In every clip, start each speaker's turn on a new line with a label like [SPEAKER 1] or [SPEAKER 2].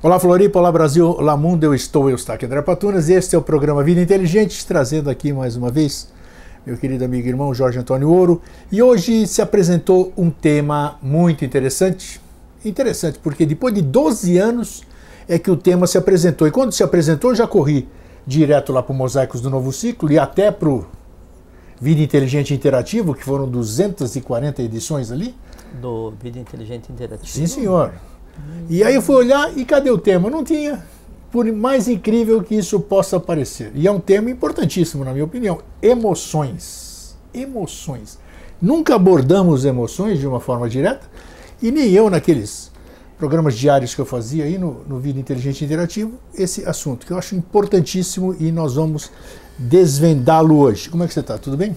[SPEAKER 1] Olá Floripa, olá Brasil, olá mundo, eu estou, eu estou aqui André Patunas e este é o programa Vida Inteligente, trazendo aqui mais uma vez meu querido amigo e irmão Jorge Antônio Ouro. E hoje se apresentou um tema muito interessante, interessante porque depois de 12 anos é que o tema se apresentou. E quando se apresentou, já corri direto lá para o Mosaicos do Novo Ciclo e até para o Vida Inteligente Interativo, que foram 240 edições ali.
[SPEAKER 2] Do Vida Inteligente Interativo?
[SPEAKER 1] Sim, senhor. E aí eu fui olhar e cadê o tema? Não tinha. Por mais incrível que isso possa parecer. E é um tema importantíssimo, na minha opinião. Emoções. Emoções. Nunca abordamos emoções de uma forma direta, e nem eu naqueles programas diários que eu fazia aí no, no Vida Inteligente Interativo, esse assunto, que eu acho importantíssimo e nós vamos desvendá-lo hoje. Como é que você está? Tudo bem?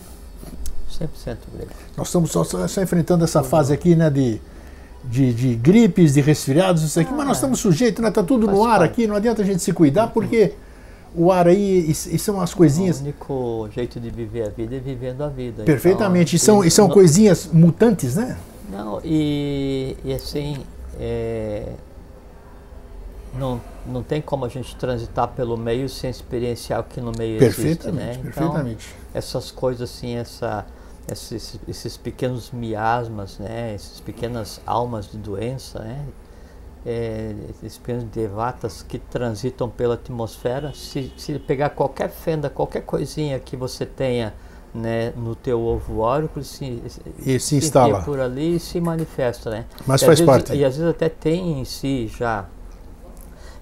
[SPEAKER 2] 100% obrigado.
[SPEAKER 1] Nós estamos só, só, só enfrentando essa fase aqui, né, de de, de gripes, de resfriados, isso aqui, ah, mas nós estamos sujeitos, né? Tá tudo no ar aqui, não adianta a gente se cuidar, porque o ar aí, e, e são as coisinhas.
[SPEAKER 2] O único jeito de viver a vida é vivendo a vida.
[SPEAKER 1] Perfeitamente, então, e são, e são não, coisinhas mutantes, né?
[SPEAKER 2] Não, e, e assim, é, não, não tem como a gente transitar pelo meio sem experienciar o que no meio
[SPEAKER 1] perfeitamente, existe,
[SPEAKER 2] né?
[SPEAKER 1] Então, perfeitamente.
[SPEAKER 2] essas coisas assim, essa esses, esses pequenos miasmas, né, essas pequenas almas de doença, né, é, esses pequenos devatas que transitam pela atmosfera, se, se pegar qualquer fenda, qualquer coisinha que você tenha né, no teu ovo órico, se,
[SPEAKER 1] e se, se instala
[SPEAKER 2] por ali e se manifesta, né?
[SPEAKER 1] Mas
[SPEAKER 2] e
[SPEAKER 1] faz
[SPEAKER 2] vezes,
[SPEAKER 1] parte.
[SPEAKER 2] E às vezes até tem em si já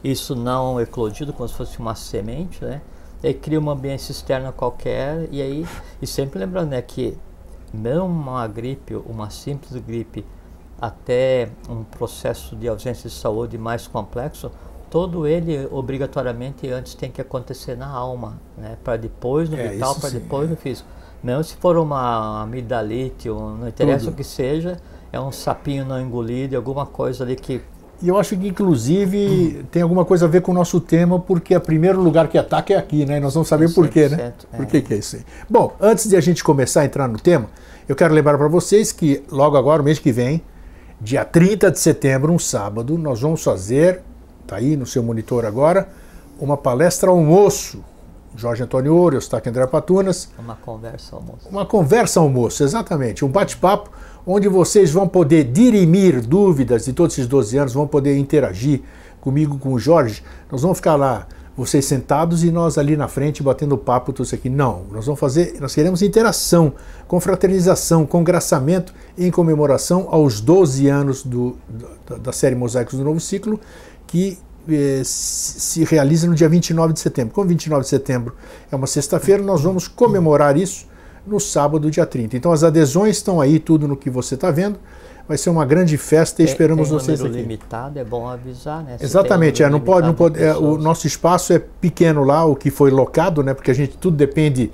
[SPEAKER 2] isso não eclodido, como se fosse uma semente, né? E cria uma ambiente externa qualquer e aí e sempre lembrando, né, que não uma gripe, uma simples gripe, até um processo de ausência de saúde mais complexo, todo ele obrigatoriamente antes tem que acontecer na alma, né? Para depois no é, vital, para depois é. no físico. Mesmo se for uma amidalite, ou não interessa Tudo. o que seja, é um sapinho não engolido, alguma coisa ali que
[SPEAKER 1] e eu acho que, inclusive, hum. tem alguma coisa a ver com o nosso tema, porque o primeiro lugar que ataca é aqui, né? Nós vamos saber por quê, né? É. Por que, que é isso aí. Bom, antes de a gente começar a entrar no tema, eu quero lembrar para vocês que logo agora, mês que vem, dia 30 de setembro, um sábado, nós vamos fazer, tá aí no seu monitor agora, uma palestra almoço. Jorge Antônio Ouro, Eustáquio André Patunas.
[SPEAKER 2] Uma conversa almoço.
[SPEAKER 1] Uma conversa almoço, exatamente. Um bate-papo onde vocês vão poder dirimir dúvidas de todos esses 12 anos, vão poder interagir comigo, com o Jorge. Nós vamos ficar lá, vocês sentados e nós ali na frente batendo papo, tudo isso aqui. Não, nós vamos fazer, nós queremos interação, confraternização, congraçamento em comemoração aos 12 anos do, da, da série Mosaicos do Novo Ciclo, que eh, se realiza no dia 29 de setembro. Como 29 de setembro é uma sexta-feira, nós vamos comemorar isso no sábado, dia 30. Então as adesões estão aí, tudo no que você está vendo. Vai ser uma grande festa e esperamos
[SPEAKER 2] tem
[SPEAKER 1] vocês
[SPEAKER 2] aqui.
[SPEAKER 1] limitado,
[SPEAKER 2] é bom avisar, né?
[SPEAKER 1] Se Exatamente, um é, não pode, não pode, é, o nosso espaço é pequeno lá, o que foi locado, né? Porque a gente tudo depende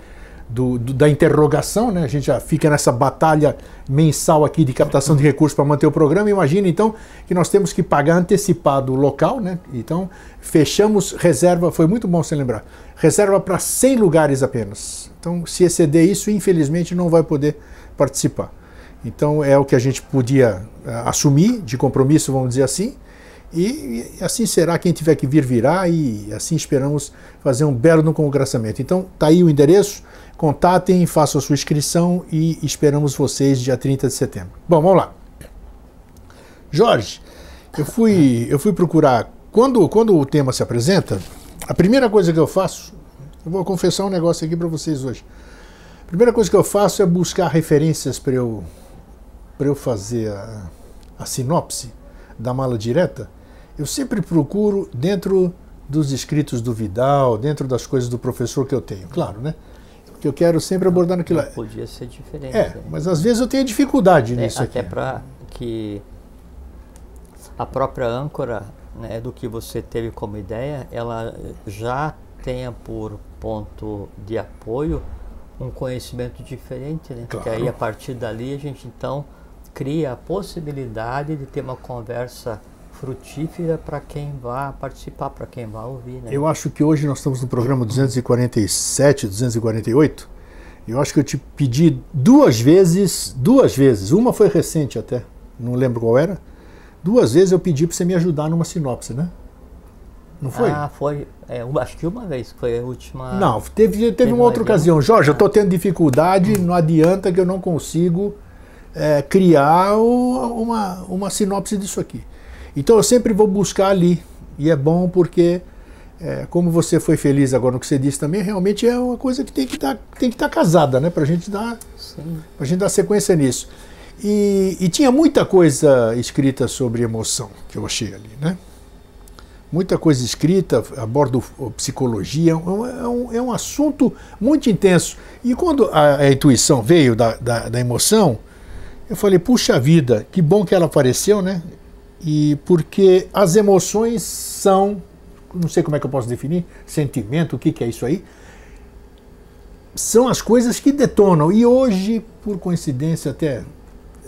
[SPEAKER 1] do, do, da interrogação, né? A gente já fica nessa batalha mensal aqui de captação de recursos para manter o programa. Imagina então que nós temos que pagar antecipado o local, né? Então fechamos reserva, foi muito bom você lembrar, reserva para 100 lugares apenas. Então, se exceder isso, infelizmente não vai poder participar. Então, é o que a gente podia uh, assumir de compromisso, vamos dizer assim, e, e, assim será. Quem tiver que vir, virá, e assim esperamos fazer um belo no congraçamento. Então, tá aí o endereço, contatem, façam a sua inscrição e esperamos vocês dia 30 de setembro. Bom, vamos lá. Jorge, eu fui, eu fui procurar. Quando, quando o tema se apresenta, a primeira coisa que eu faço eu vou confessar um negócio aqui para vocês hoje. A primeira coisa que eu faço é buscar referências para eu, eu fazer a, a sinopse da mala direta. Eu sempre procuro dentro dos escritos do Vidal, dentro das coisas do professor que eu tenho, claro, né? Porque eu quero sempre abordar naquilo.
[SPEAKER 2] Não podia ser diferente.
[SPEAKER 1] É, mas às vezes eu tenho dificuldade
[SPEAKER 2] é,
[SPEAKER 1] nisso
[SPEAKER 2] até
[SPEAKER 1] aqui.
[SPEAKER 2] Até para que a própria âncora né, do que você teve como ideia, ela já tenha por ponto de apoio um conhecimento diferente, né? Claro. Que aí a partir dali a gente então cria a possibilidade de ter uma conversa frutífera para quem vai participar, para quem vai ouvir. Né?
[SPEAKER 1] Eu acho que hoje nós estamos no programa 247, 248. Eu acho que eu te pedi duas vezes, duas vezes, uma foi recente até, não lembro qual era. Duas vezes eu pedi para você me ajudar numa sinopse, né? Não foi?
[SPEAKER 2] Ah, foi. É, acho que uma vez, foi a última.
[SPEAKER 1] Não, teve, teve,
[SPEAKER 2] Teve
[SPEAKER 1] uma outra ocasião. Jorge, eu estou tendo dificuldade, não adianta que eu não consigo é, criar o- uma, uma sinopse disso aqui. Então eu sempre vou buscar ali. E é bom porque, é, como você foi feliz agora no que você disse também, realmente é uma coisa que tem que tá, estar casada, né? Pra gente dar
[SPEAKER 2] Sim.
[SPEAKER 1] Pra gente dar sequência nisso. E, e tinha muita coisa escrita sobre emoção que eu achei ali, né? Muita coisa escrita, aborda o- psicologia, é um, é um- é um assunto muito intenso. E quando a, a intuição veio da, da, da emoção, eu falei, puxa vida, que bom que ela apareceu, né? E porque as emoções são, não sei como é que eu posso definir, sentimento, o que, que é isso aí, são as coisas que detonam. E hoje, por coincidência, até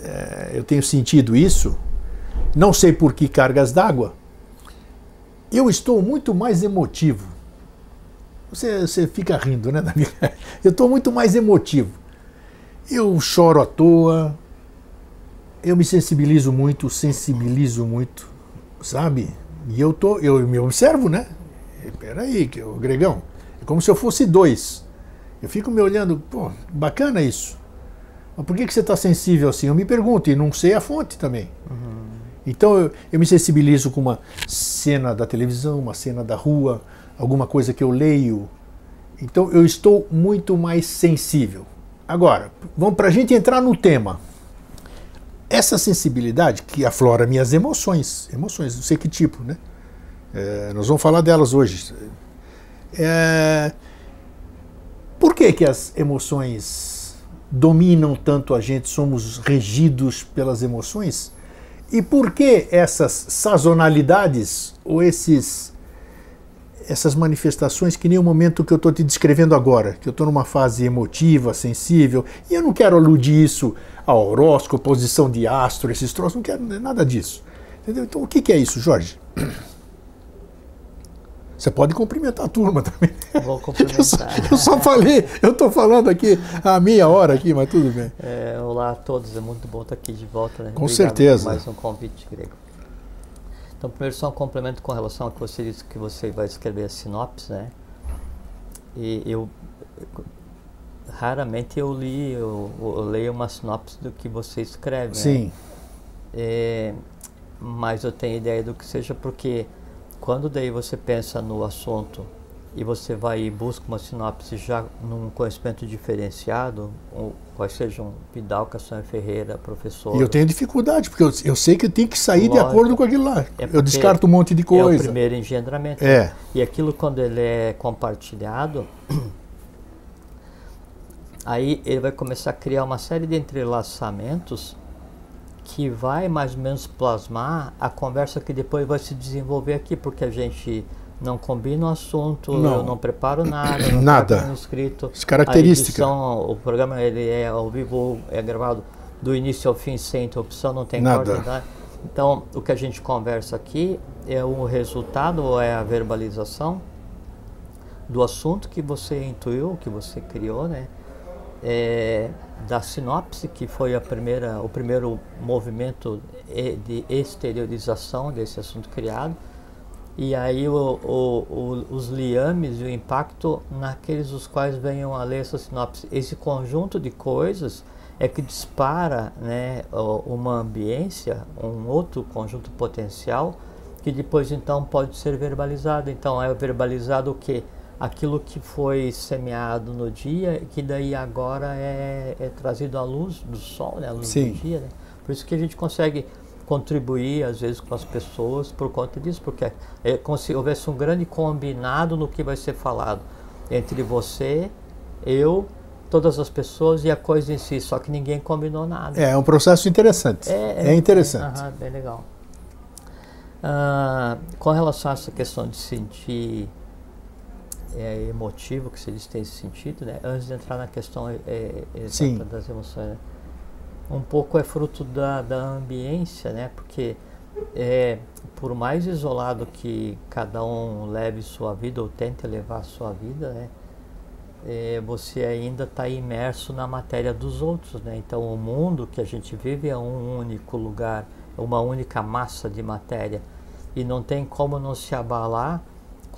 [SPEAKER 1] é, eu tenho sentido isso, não sei por que cargas d'água, eu estou muito mais emotivo. Você, você fica rindo, né, Davi? Eu estou muito mais emotivo. Eu choro à toa, eu me sensibilizo muito, sensibilizo muito, sabe? E eu, tô, eu me observo, né? Peraí, que Gregão, é como se eu fosse dois. Eu fico me olhando, pô, bacana isso. Mas por que, que você está sensível assim? Eu me pergunto, e não sei a fonte também. Então eu, eu me sensibilizo com uma cena da televisão, uma cena da rua, alguma coisa que eu leio. Então eu estou muito mais sensível. Agora, vamos para a gente entrar no tema. Essa sensibilidade que aflora minhas emoções, emoções, não sei que tipo, né? É, nós vamos falar delas hoje. É, por que, que as emoções dominam tanto a gente, somos regidos pelas emoções? E por que essas sazonalidades ou esses essas manifestações que nem o momento que eu estou te descrevendo agora, que eu estou numa fase emotiva, sensível, e eu não quero aludir isso a horóscopo, posição de astro, esses troços, não quero nada disso. Entendeu? Então o que, que é isso, Jorge? Você pode cumprimentar a turma também.
[SPEAKER 2] Vou
[SPEAKER 1] Eu só,
[SPEAKER 2] cumprimentar.
[SPEAKER 1] eu só falei, eu estou falando aqui há meia hora aqui, mas tudo bem.
[SPEAKER 2] É, olá a todos, é muito bom estar aqui de volta. Né?
[SPEAKER 1] Com
[SPEAKER 2] Obrigado
[SPEAKER 1] certeza.
[SPEAKER 2] mais um convite grego. Então, primeiro só um complemento com relação ao que você disse que você vai escrever a sinopse, né? E eu raramente eu li, eu, eu leio uma sinopse do que você escreve. né?
[SPEAKER 1] Sim,
[SPEAKER 2] É, mas eu tenho ideia do que seja porque quando daí você pensa no assunto e você vai e busca uma sinopse já num conhecimento diferenciado, ou quais sejam Vidal, Castanho Ferreira, professor.
[SPEAKER 1] e eu tenho dificuldade, porque eu, eu sei que eu tenho que sair de
[SPEAKER 2] Lógico.
[SPEAKER 1] acordo com aquilo lá.
[SPEAKER 2] É
[SPEAKER 1] eu descarto um monte de
[SPEAKER 2] É o
[SPEAKER 1] coisa.
[SPEAKER 2] primeiro engendramento.
[SPEAKER 1] É,
[SPEAKER 2] E aquilo quando ele é compartilhado, aí ele vai começar a criar uma série de entrelaçamentos que vai mais ou menos plasmar a conversa que depois vai se desenvolver aqui, porque a gente não combina o assunto,
[SPEAKER 1] Não.
[SPEAKER 2] eu não preparo nada, não
[SPEAKER 1] Nada.
[SPEAKER 2] escrito.
[SPEAKER 1] As características.
[SPEAKER 2] A edição, o programa ele é ao vivo, é gravado do início ao fim sem interrupção, não tem
[SPEAKER 1] nada.
[SPEAKER 2] Então, o que a gente conversa aqui é o resultado ou é a verbalização do assunto que você intuiu, que você criou, né? É, da sinopse, que foi a primeira, o primeiro movimento de exteriorização desse assunto criado, e aí o, o- o- os liames e o impacto naqueles os quais venham a ler essa sinopse. Esse conjunto de coisas é que dispara né, uma ambiência, um outro conjunto potencial, que depois então pode ser verbalizado. Então é verbalizado o que? Aquilo que foi semeado no dia, que daí agora é, é trazido à luz do sol, né, à luz
[SPEAKER 1] Sim.
[SPEAKER 2] do dia. Né? Por isso que a gente consegue contribuir às vezes com as pessoas por conta disso, porque é como se houvesse um grande combinado no que vai ser falado entre você, eu, todas as pessoas e a coisa em si, só que ninguém combinou nada.
[SPEAKER 1] é um processo interessante. É, interessante.
[SPEAKER 2] Aham, bem legal. Ah, com relação a essa questão de sentir é, emotivo, que disse que tem esse sentido, né? antes de entrar na questão é, é, exata
[SPEAKER 1] Sim.
[SPEAKER 2] das emoções, né? um pouco é fruto da, da ambiência, né? porque é, por mais isolado que cada um leve sua vida ou tente levar sua vida, né? é, você ainda está imerso na matéria dos outros, né? Então o mundo que a gente vive é um único lugar, é uma única massa de matéria e não tem como não se abalar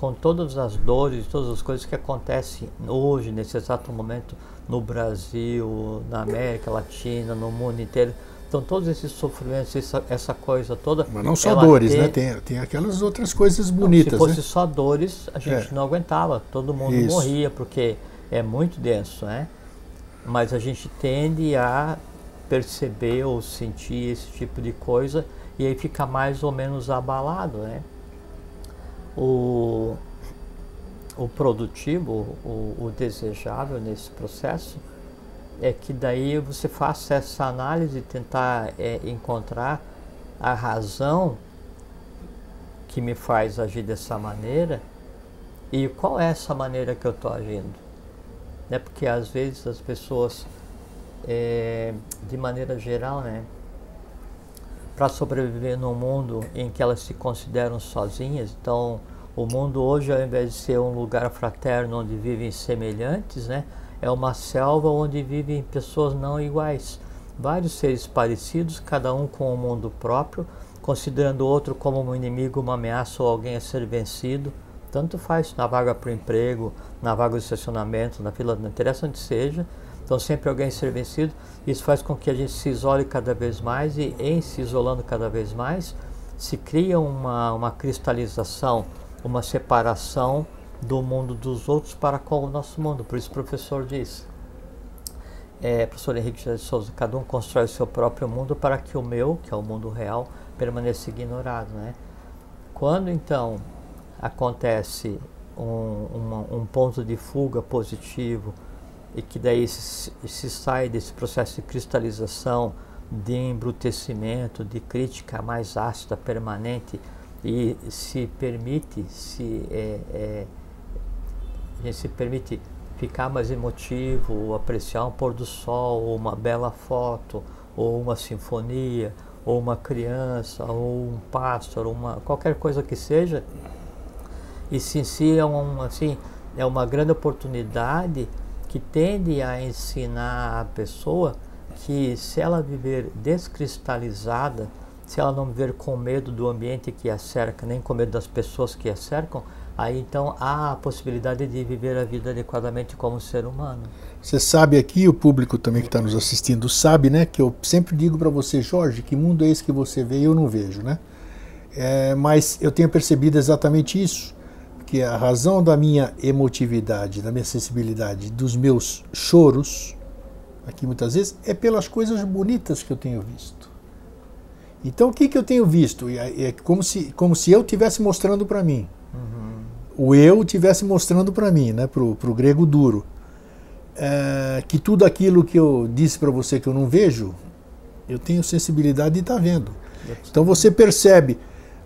[SPEAKER 2] com todas as dores, todas as coisas que acontecem hoje, nesse exato momento, no Brasil, na América Latina, no mundo inteiro. Então, todos esses sofrimentos, essa, essa coisa toda.
[SPEAKER 1] Mas não só dores, tem... né? Tem, tem aquelas outras coisas bonitas.
[SPEAKER 2] Não, se fosse
[SPEAKER 1] né?
[SPEAKER 2] só dores, a gente é. não aguentava, todo mundo Isso. morria, porque é muito denso, né? Mas a gente tende a perceber ou sentir esse tipo de coisa e aí fica mais ou menos abalado, né? O, o produtivo, o, o desejável nesse processo é que daí você faça essa análise tentar é, encontrar a razão que me faz agir dessa maneira e qual é essa maneira que eu estou agindo. Né? Porque às vezes as pessoas, é, de maneira geral, né, para sobreviver num mundo em que elas se consideram sozinhas, então o mundo hoje, ao invés de ser um lugar fraterno onde vivem semelhantes, né, é uma selva onde vivem pessoas não iguais. Vários seres parecidos, cada um com um mundo próprio, considerando o outro como um inimigo, uma ameaça ou alguém a ser vencido. Tanto faz na vaga para o emprego, na vaga de estacionamento, na fila, não interessa onde seja. Então sempre alguém ser vencido. Isso faz com que a gente se isole cada vez mais e em se isolando cada vez mais, se cria uma, uma cristalização, uma separação do mundo dos outros para com o nosso mundo. Por isso o professor diz, é, professor Henrique de Souza, cada um constrói o seu próprio mundo para que o meu, que é o mundo real, permaneça ignorado. Né? Quando então acontece um, um ponto de fuga positivo e que daí se, se sai desse processo de cristalização, de embrutecimento, de crítica mais ácida, permanente, e se permite, se é, é, a gente se permite ficar mais emotivo, ou apreciar um pôr do sol, ou uma bela foto, ou uma sinfonia, ou uma criança, ou um pássaro, uma, qualquer coisa que seja, isso em si é, um, assim, é uma grande oportunidade que tende a ensinar a pessoa que se ela viver descristalizada, se ela não viver com medo do ambiente que a cerca, nem com medo das pessoas que a cercam, aí então há a possibilidade de viver a vida adequadamente como ser humano.
[SPEAKER 1] Você sabe aqui, o público também que está nos assistindo sabe, né, que eu sempre digo para você, Jorge, que mundo é esse que você vê e eu não vejo, né? É, mas eu tenho percebido exatamente isso, que a razão da minha emotividade, da minha sensibilidade, dos meus choros, aqui muitas vezes, é pelas coisas bonitas que eu tenho visto. Então o que, que eu tenho visto? É, como se, como se eu estivesse mostrando para mim o eu tivesse mostrando para mim, né, para o grego duro, é, que tudo aquilo que eu disse para você que eu não vejo, eu tenho sensibilidade de estar tá vendo. Então você percebe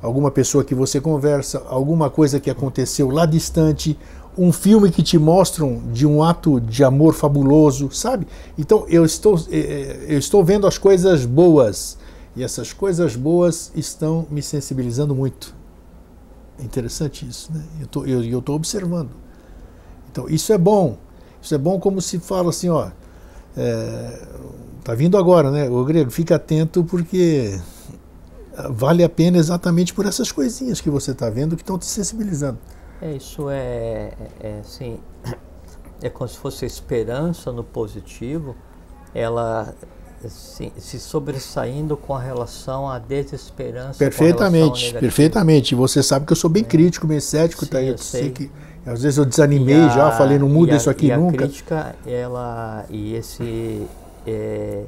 [SPEAKER 1] alguma pessoa que você conversa, alguma coisa que aconteceu lá distante, um filme que te mostram de um ato de amor fabuloso, sabe? Então eu estou, é, é, eu estou vendo as coisas boas e essas coisas boas estão me sensibilizando muito. É interessante isso, né? Eu tô, eu, eu tô observando. Então, isso é bom. Isso é bom como se fala assim, ó. É, tá vindo agora, né? O grego, fica atento porque vale a pena exatamente por essas coisinhas que você está vendo que estão te sensibilizando.
[SPEAKER 2] É, isso é, é, é, assim, é como se fosse a esperança no positivo, ela se, se sobressaindo com a relação à desesperança.
[SPEAKER 1] Perfeitamente, perfeitamente. Você sabe que eu sou bem é. crítico, bem cético, Sim, tá? Eu, eu sei. que às vezes eu desanimei a, já, falei não muda isso aqui
[SPEAKER 2] e
[SPEAKER 1] nunca.
[SPEAKER 2] A crítica, ela e esse é,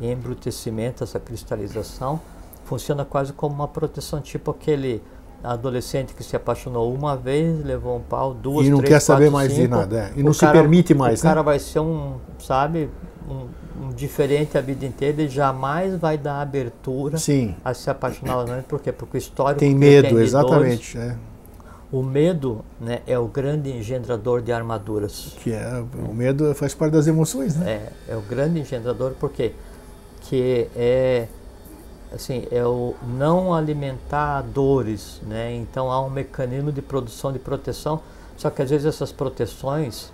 [SPEAKER 2] embrutecimento, essa cristalização, funciona quase como uma proteção, tipo aquele adolescente que se apaixonou uma vez, levou um pau, duas,
[SPEAKER 1] e não
[SPEAKER 2] três,
[SPEAKER 1] quer saber
[SPEAKER 2] quatro,
[SPEAKER 1] mais
[SPEAKER 2] cinco,
[SPEAKER 1] de nada, é. e não se permite mais.
[SPEAKER 2] O
[SPEAKER 1] né?
[SPEAKER 2] cara vai ser um, sabe, um, um, diferente a vida inteira e jamais vai dar abertura
[SPEAKER 1] Sim.
[SPEAKER 2] a se apaixonar novamente. Por quê? Porque o histórico
[SPEAKER 1] tem medo, exatamente. Dores, é.
[SPEAKER 2] O medo né, é o grande engendrador de armaduras.
[SPEAKER 1] Que é, o medo faz parte das emoções, né?
[SPEAKER 2] É, é o grande engendrador porque que é assim é o não alimentar dores, né? Então há um mecanismo de produção de proteção, só que às vezes essas proteções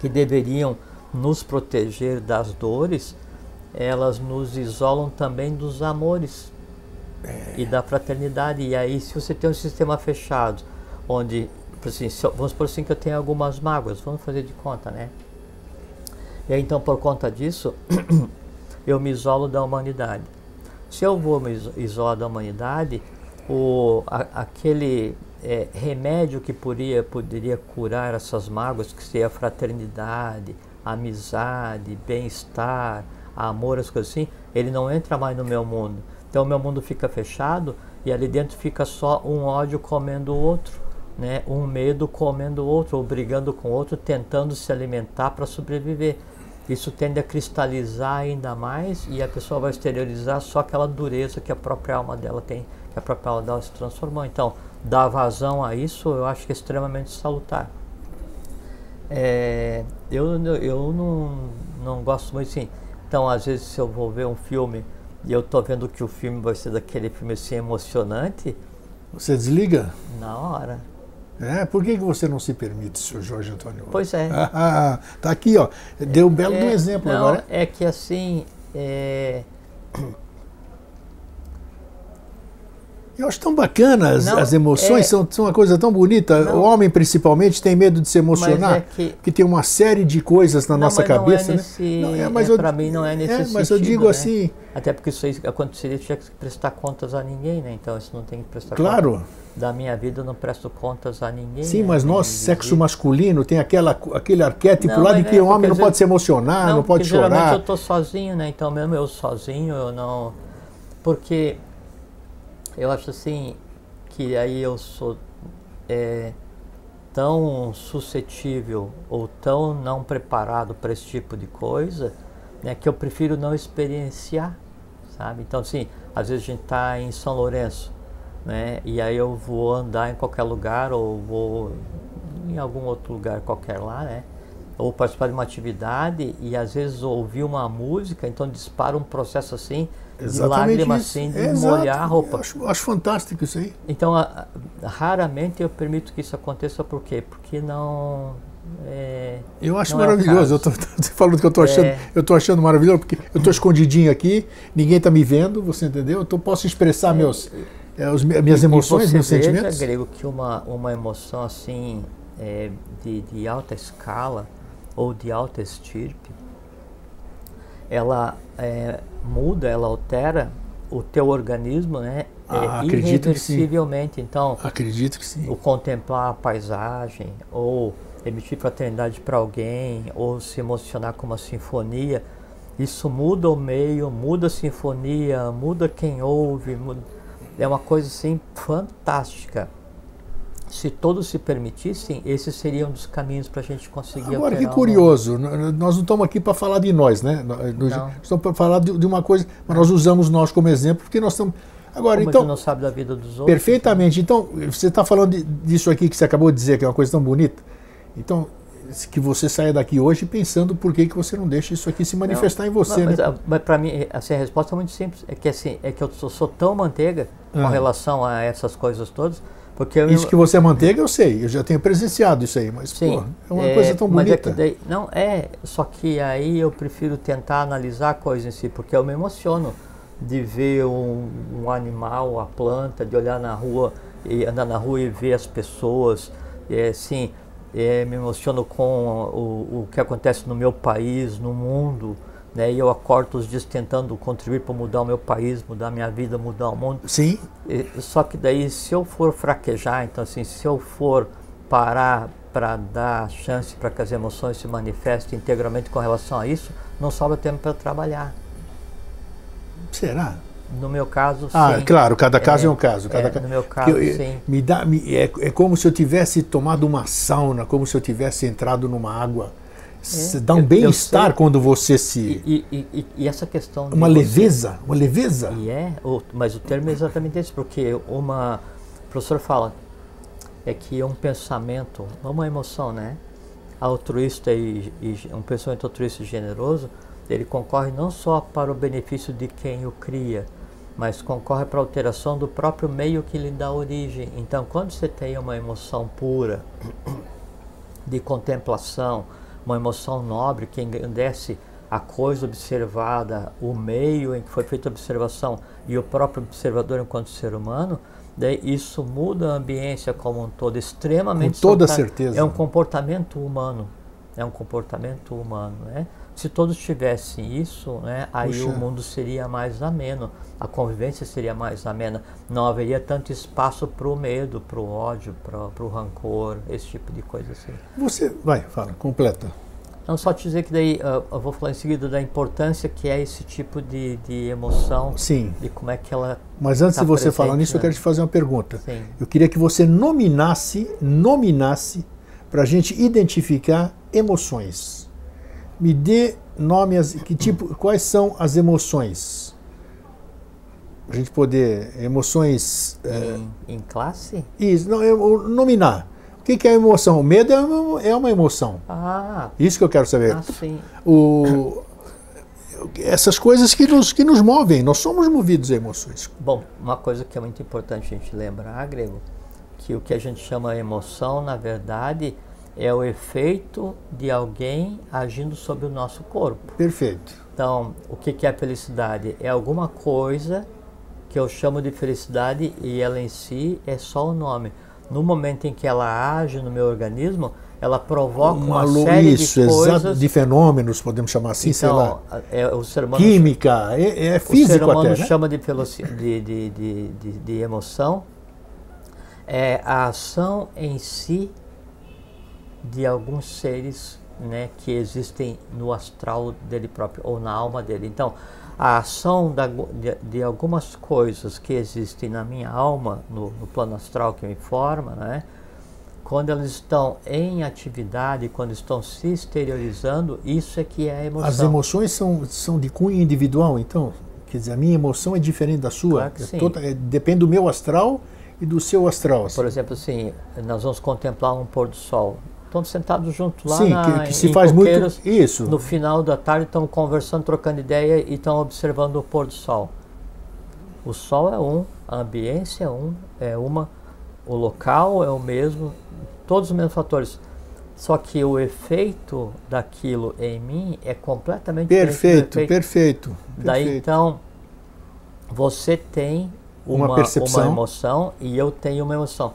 [SPEAKER 2] que deveriam nos proteger das dores, elas nos isolam também dos amores é. e da fraternidade. E aí, se você tem um sistema fechado, onde, assim, se, vamos por assim que eu tenho algumas mágoas, vamos fazer de conta, né? E aí, então, por conta disso, eu me isolo da humanidade. Se eu vou me isolar da humanidade, o, a, aquele é, remédio que poderia, poderia curar essas mágoas, que seria a fraternidade, amizade, bem-estar, amor, as coisas assim, ele não entra mais no meu mundo. Então, o meu mundo fica fechado e ali dentro fica só um ódio comendo o outro, né? um medo comendo o outro, ou brigando com o outro, tentando se alimentar para sobreviver. Isso tende a cristalizar ainda mais e a pessoa vai exteriorizar só aquela dureza que a própria alma dela tem, que a própria alma dela se transformou. Então, dar vazão a isso eu acho que é extremamente salutar. É, eu eu não, não gosto muito assim. Então, às vezes, se eu vou ver um filme e eu estou vendo que o filme vai ser daquele filme assim emocionante.
[SPEAKER 1] Você desliga?
[SPEAKER 2] Na hora.
[SPEAKER 1] É, por que, que você não se permite, senhor Jorge Antônio?
[SPEAKER 2] Pois é.
[SPEAKER 1] Ah, tá aqui, ó. Deu um belo
[SPEAKER 2] é,
[SPEAKER 1] exemplo
[SPEAKER 2] não,
[SPEAKER 1] agora.
[SPEAKER 2] É que assim. É...
[SPEAKER 1] Eu acho tão bacana as,
[SPEAKER 2] Não,
[SPEAKER 1] as emoções,
[SPEAKER 2] é-
[SPEAKER 1] são, são uma coisa tão bonita.
[SPEAKER 2] Não.
[SPEAKER 1] O homem, principalmente, tem medo de se emocionar,
[SPEAKER 2] é que-
[SPEAKER 1] porque tem uma série de coisas na
[SPEAKER 2] Não,
[SPEAKER 1] nossa
[SPEAKER 2] mas não é
[SPEAKER 1] cabeça,
[SPEAKER 2] nesse-
[SPEAKER 1] né?
[SPEAKER 2] é,
[SPEAKER 1] eu-
[SPEAKER 2] pra mim não é nesse
[SPEAKER 1] mas eu
[SPEAKER 2] sentido,
[SPEAKER 1] digo
[SPEAKER 2] né?
[SPEAKER 1] assim,
[SPEAKER 2] Até porque isso aí aconteceria, tinha que prestar contas a ninguém, né? Então isso não tem que prestar
[SPEAKER 1] claro.
[SPEAKER 2] contas. Da minha vida eu não presto contas a ninguém.
[SPEAKER 1] Sim,
[SPEAKER 2] né?
[SPEAKER 1] mas nós, sexo masculino, tem aquela, aquele arquétipo
[SPEAKER 2] Não,
[SPEAKER 1] lá
[SPEAKER 2] mas
[SPEAKER 1] de que
[SPEAKER 2] é
[SPEAKER 1] o homem não pode se emocionar, não, pode
[SPEAKER 2] porque Geralmente
[SPEAKER 1] chorar.
[SPEAKER 2] eu tô sozinho, né? Então mesmo eu sozinho, eu não. Porque eu acho assim que aí eu sou é, tão suscetível ou tão não preparado para esse tipo de coisa, né? Que eu prefiro não experienciar, sabe? Então assim, às vezes a gente tá em São Lourenço, né? E aí eu vou andar em qualquer lugar ou vou em algum outro lugar qualquer lá, né? Ou participar de uma atividade e às vezes ouvir uma música, então dispara um processo assim de lágrima
[SPEAKER 1] isso.
[SPEAKER 2] assim, de
[SPEAKER 1] É, exato.
[SPEAKER 2] molhar a roupa.
[SPEAKER 1] Eu Acho, acho fantástico isso aí.
[SPEAKER 2] Então, a- a- raramente eu permito que isso aconteça, por quê? Porque não. É,
[SPEAKER 1] Eu acho
[SPEAKER 2] é
[SPEAKER 1] maravilhoso. eu
[SPEAKER 2] caso.
[SPEAKER 1] tô, tô falando que eu tô achando,
[SPEAKER 2] É.
[SPEAKER 1] eu tô achando maravilhoso porque eu tô escondidinho aqui, ninguém tá me vendo, você entendeu? Então eu posso expressar meus, é, os, minhas
[SPEAKER 2] E-
[SPEAKER 1] emoções,
[SPEAKER 2] e você
[SPEAKER 1] meus
[SPEAKER 2] veja,
[SPEAKER 1] sentimentos.
[SPEAKER 2] grego, que uma, uma emoção assim, é, de, de alta escala ou de alta estirpe, ela é, muda, ela altera o teu organismo, né?
[SPEAKER 1] Ah,
[SPEAKER 2] é,
[SPEAKER 1] acredito que sim.
[SPEAKER 2] irreversivelmente. Então,
[SPEAKER 1] Acredito que sim.
[SPEAKER 2] o contemplar a paisagem, ou emitir fraternidade para alguém, ou se emocionar com uma sinfonia, isso muda o meio, muda a sinfonia, muda quem ouve, muda- é uma coisa assim fantástica. Se todos se permitissem, esse seria um dos caminhos para a gente conseguir
[SPEAKER 1] Agora que curioso, nós não estamos aqui para falar de nós, né? Nós
[SPEAKER 2] Não.
[SPEAKER 1] estamos para falar de, de uma coisa, mas nós usamos nós como exemplo porque nós estamos. Agora.
[SPEAKER 2] Mas
[SPEAKER 1] então,
[SPEAKER 2] não sabe da vida dos outros.
[SPEAKER 1] perfeitamente. Então, você está falando de- disso aqui que você acabou de dizer, que é uma coisa tão bonita. Então, que você saia daqui hoje pensando por que, que você não deixa isso aqui se manifestar em você,
[SPEAKER 2] mas,
[SPEAKER 1] né?
[SPEAKER 2] mas, para mim, assim, a resposta é muito simples. É que assim, é que eu sou, sou tão manteiga com
[SPEAKER 1] Ah.
[SPEAKER 2] relação a essas coisas todas, porque
[SPEAKER 1] Isso que você é manteiga, eu sei, eu já tenho presenciado isso aí, mas
[SPEAKER 2] Sim,
[SPEAKER 1] é uma coisa tão
[SPEAKER 2] é
[SPEAKER 1] bonita.
[SPEAKER 2] que daí- não é, só que aí eu prefiro tentar analisar a coisa em si, porque eu me emociono de ver um, um animal, a planta, de olhar na rua e andar na rua e ver as pessoas, é, assim, é, me emociono com o, o que acontece no meu país, no mundo, né? E eu acordo os dias tentando contribuir para mudar o meu país, mudar a minha vida, mudar o mundo.
[SPEAKER 1] Sim,
[SPEAKER 2] E- Só que daí, se eu for fraquejar, então assim, se eu for parar para dar chance para que as emoções se manifestem integralmente com relação a isso, não sobra tempo para trabalhar.
[SPEAKER 1] será?
[SPEAKER 2] No meu caso,
[SPEAKER 1] Ah,
[SPEAKER 2] sim.
[SPEAKER 1] claro, cada caso é, um caso.
[SPEAKER 2] é,
[SPEAKER 1] Cada
[SPEAKER 2] no
[SPEAKER 1] ca-
[SPEAKER 2] meu caso,
[SPEAKER 1] eu-
[SPEAKER 2] sim.
[SPEAKER 1] Me dá, me- é, é como se eu tivesse tomado uma sauna, como se eu tivesse entrado numa água. Se Dá um
[SPEAKER 2] É,
[SPEAKER 1] bem-estar quando você se.
[SPEAKER 2] E, e- e- e essa questão
[SPEAKER 1] uma
[SPEAKER 2] você-
[SPEAKER 1] leveza, uma leveza.
[SPEAKER 2] E é, mas o termo é exatamente esse, porque uma. O professor fala é que um pensamento, uma emoção, né? Altruísta e, e um pensamento altruísta e generoso, ele concorre não só para o benefício de quem o cria, mas concorre para a alteração do próprio meio que lhe dá origem. Então, quando você tem uma emoção pura, de contemplação, uma emoção nobre que engrandece a coisa observada, o meio em que foi feita a observação e o próprio observador enquanto ser humano, daí isso muda a ambiência como um todo, extremamente.
[SPEAKER 1] Com toda certeza.
[SPEAKER 2] É um comportamento humano, é um comportamento humano, né? Se todos tivessem isso, né, aí Puxa. o mundo seria mais ameno, a convivência seria mais amena, não haveria tanto espaço para o medo, para o ódio, para o rancor, esse tipo de coisa assim.
[SPEAKER 1] Você, vai, fala, completa.
[SPEAKER 2] Não, só te dizer que daí, uh, eu vou falar em seguida da importância que é esse tipo de, de emoção.
[SPEAKER 1] Sim.
[SPEAKER 2] E como é que ela.
[SPEAKER 1] Mas antes tá de você presente, falar nisso, né? eu quero te fazer uma pergunta.
[SPEAKER 2] Sim.
[SPEAKER 1] Eu queria que você nominasse, nominasse, para a gente identificar emoções. Me dê nomes, que tipo, quais são as emoções? A gente poder. Emoções.
[SPEAKER 2] Em, é, em classe?
[SPEAKER 1] Isso, não, nominar. O que, que é emoção? O medo é uma, é emoção.
[SPEAKER 2] Ah.
[SPEAKER 1] Isso que eu quero saber.
[SPEAKER 2] Ah, sim.
[SPEAKER 1] O, essas coisas que nos, que nos movem, nós somos movidos a emoções.
[SPEAKER 2] Bom, uma coisa que é muito importante a gente lembrar, Grego, que o que a gente chama emoção, na verdade, é o efeito de alguém agindo sobre o nosso corpo.
[SPEAKER 1] Perfeito.
[SPEAKER 2] Então, o que, é felicidade? É alguma coisa que eu chamo de felicidade e ela em si é só o nome no momento em que ela age no meu organismo, ela provoca uma, uma série isso, de coisas...
[SPEAKER 1] de fenômenos, podemos chamar assim,
[SPEAKER 2] então,
[SPEAKER 1] sei lá.
[SPEAKER 2] É, o ser humano,
[SPEAKER 1] Química, é, é físico
[SPEAKER 2] O ser humano
[SPEAKER 1] até, né?
[SPEAKER 2] chama de, de, de, de, de emoção. É a ação em si de alguns seres né, que existem no astral dele próprio, ou na alma dele. Então, a ação da, de, de, algumas coisas que existem na minha alma, no, no, plano astral que me forma, né? quando elas estão em atividade, quando estão se exteriorizando, isso é que é a emoção.
[SPEAKER 1] As emoções são, são de cunho individual, então? Quer dizer, a minha emoção é diferente da sua?
[SPEAKER 2] Claro é
[SPEAKER 1] toda, é, depende do meu astral e do seu astral.
[SPEAKER 2] Assim. Por exemplo, assim, nós vamos contemplar um pôr do sol estão sentados juntos lá
[SPEAKER 1] Sim,
[SPEAKER 2] na,
[SPEAKER 1] que, que se faz muito isso.
[SPEAKER 2] No final da tarde estão conversando, trocando ideia e estão observando o pôr do sol. O sol é um, a ambiência é um, é uma, o local é o mesmo, todos os mesmos fatores. Só que o efeito daquilo em mim é completamente
[SPEAKER 1] perfeito, perfeito, perfeito.
[SPEAKER 2] Daí então você tem uma, uma, uma emoção e eu tenho uma emoção.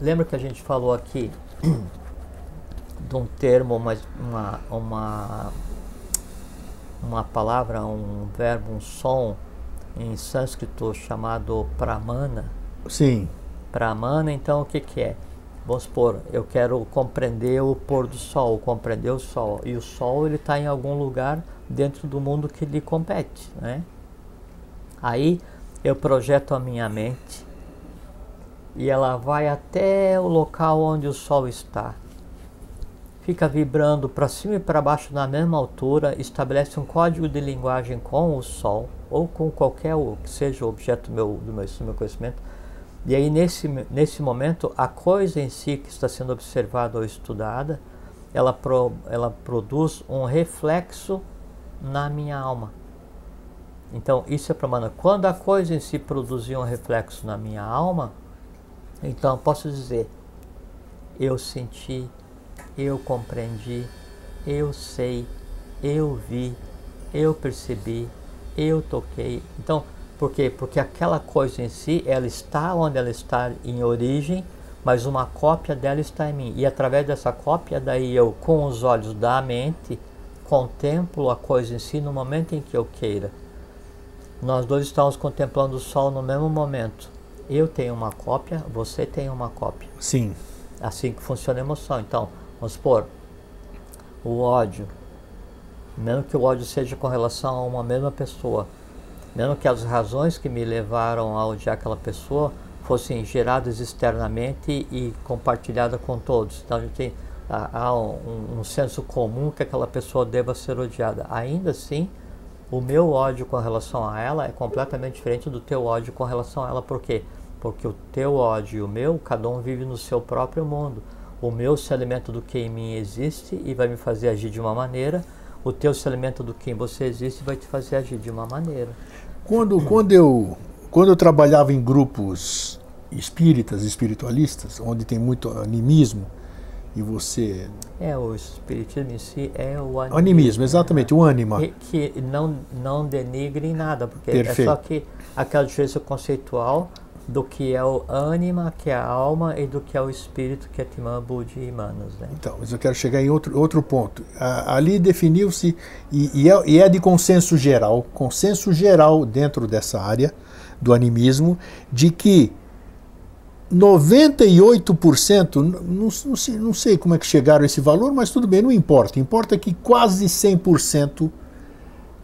[SPEAKER 2] Lembra que a gente falou aqui de um termo, mas uma, uma, uma palavra, um verbo, um som em sânscrito chamado pramana.
[SPEAKER 1] Sim.
[SPEAKER 2] Pramana, então o que, que é? Vamos supor, eu quero compreender o pôr do sol, compreender o sol. E o sol ele está em algum lugar dentro do mundo que lhe compete, né? Aí eu projeto a minha mente e ela vai até o local onde o Sol está. Fica vibrando para cima e para baixo na mesma altura, estabelece um código de linguagem com o Sol ou com qualquer que seja o objeto do meu, do meu, do meu conhecimento. E aí, nesse, nesse momento, a coisa em si que está sendo observada ou estudada, ela, pro, ela produz um reflexo na minha alma. Então, isso é para. Quando a coisa em si produzia um reflexo na minha alma, então, posso dizer, eu senti, eu compreendi, eu sei, eu vi, eu percebi, eu toquei. Então, por quê? Porque aquela coisa em si, ela está onde ela está em origem, mas uma cópia dela está em mim. E através dessa cópia, daí eu, com os olhos da mente, contemplo a coisa em si no momento em que eu queira. Nós dois estamos contemplando o sol no mesmo momento eu tenho uma cópia, você tem uma cópia.
[SPEAKER 1] Sim.
[SPEAKER 2] Assim que funciona a emoção. Então, vamos supor, o ódio, mesmo que o ódio seja com relação a uma mesma pessoa, mesmo que as razões que me levaram a odiar aquela pessoa fossem geradas externamente e compartilhadas com todos. Então, a gente tem há um, um senso comum que aquela pessoa deva ser odiada. Ainda assim, o meu ódio com relação a ela é completamente diferente do teu ódio com relação a ela. Por quê? Porque o teu ódio e o meu, cada um vive no seu próprio mundo. O meu se alimenta do que em mim existe e vai me fazer agir de uma maneira, o teu se alimenta do que em você existe e vai te fazer agir de uma maneira.
[SPEAKER 1] Quando, quando, eu, quando eu trabalhava em grupos espíritas, espiritualistas, onde tem muito animismo, e você.
[SPEAKER 2] É, o espiritismo em si é o animismo.
[SPEAKER 1] Animismo, exatamente, o ânima.
[SPEAKER 2] Que, que não, não denigre em nada, porque
[SPEAKER 1] Perfeito.
[SPEAKER 2] é só que aquela diferença conceitual do que é o ânima, que é a alma, e do que é o espírito, que é Timã, Budi e Manas. Né?
[SPEAKER 1] Então, mas eu quero chegar em outro, outro ponto. Ali definiu-se, e, e, é, e é de consenso geral, consenso geral dentro dessa área do animismo, de que 98%, não, não, sei, não sei como é que chegaram a esse valor, mas tudo bem, não importa. Importa que quase 100%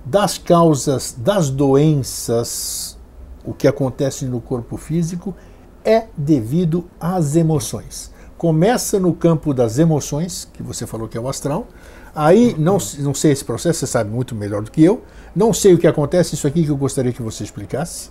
[SPEAKER 1] das causas das doenças, o que acontece no corpo físico, é devido às emoções. Começa no campo das emoções, que você falou que é o astral. Aí, não, não sei esse processo, você sabe muito melhor do que eu. Não sei o que acontece, isso aqui que eu gostaria que você explicasse.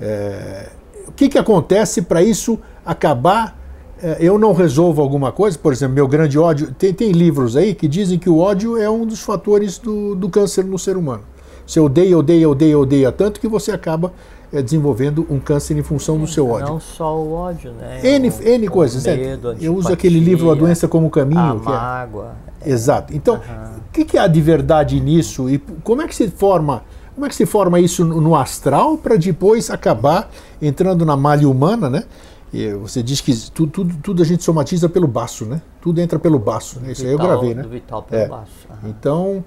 [SPEAKER 1] É, o que, que acontece para isso acabar? É, eu não resolvo alguma coisa, por exemplo, meu grande ódio. Tem, tem livros aí que dizem que o ódio é um dos fatores do, do câncer no ser humano. Você odeia, odeia, odeia, odeia tanto que você acaba é, desenvolvendo um câncer em função do seu ódio.
[SPEAKER 2] Não só o ódio, né?
[SPEAKER 1] N,
[SPEAKER 2] o,
[SPEAKER 1] N coisas.
[SPEAKER 2] O medo,
[SPEAKER 1] eu uso aquele livro A Doença como Caminho.
[SPEAKER 2] A mágoa.
[SPEAKER 1] É... Exato. Então, o que, que há de verdade nisso e como é que se forma como é que se forma isso no astral para depois acabar entrando na malha humana, né? E você diz que tudo, tudo, tudo, a gente somatiza pelo baço, né? Tudo entra pelo baço, né? Isso
[SPEAKER 2] vital,
[SPEAKER 1] aí eu gravei, né?
[SPEAKER 2] Do vital pelo
[SPEAKER 1] é.
[SPEAKER 2] baço. Uhum.
[SPEAKER 1] Então,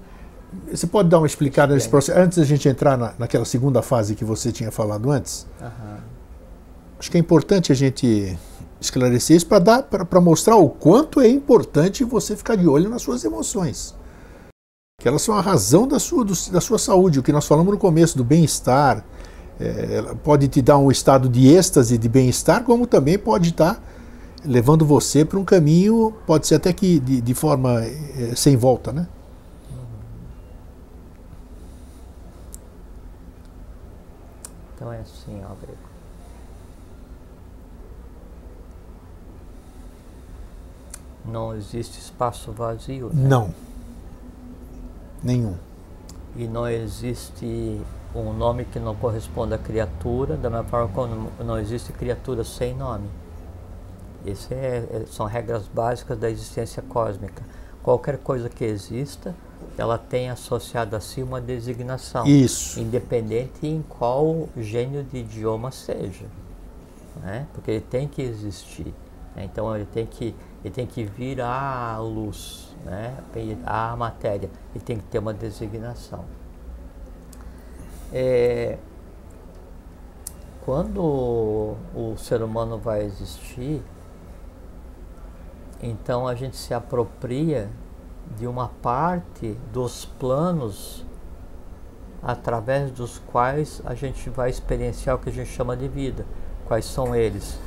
[SPEAKER 1] você pode dar uma explicada nesse processo, antes da gente entrar na, naquela segunda fase que você tinha falado antes?
[SPEAKER 2] Uhum.
[SPEAKER 1] Acho que é importante a gente esclarecer isso para mostrar o quanto é importante você ficar de olho nas suas emoções que elas são a razão da sua, do, da sua saúde, o que nós falamos no começo, do bem-estar. É, ela pode te dar um estado de êxtase, de bem-estar, como também pode estar levando você para um caminho, pode ser até que de, de forma é, sem volta, né?
[SPEAKER 2] Então é assim, ó, Grego. Não existe espaço vazio. Né?
[SPEAKER 1] Não. Nenhum.
[SPEAKER 2] E não existe um nome que não corresponda à criatura, da mesma forma como não existe criatura sem nome. Essas é, é, são regras básicas da existência cósmica. Qualquer coisa que exista, ela tem associado a si uma designação.
[SPEAKER 1] Isso.
[SPEAKER 2] Independente em qual gênio de idioma seja. Né? Porque ele tem que existir. Né? Então ele tem que, ele tem que vir à luz né, a matéria e tem que ter uma designação. É, quando o ser humano vai existir, então a gente se apropria de uma parte dos planos através dos quais a gente vai experienciar o que a gente chama de vida. Quais são eles?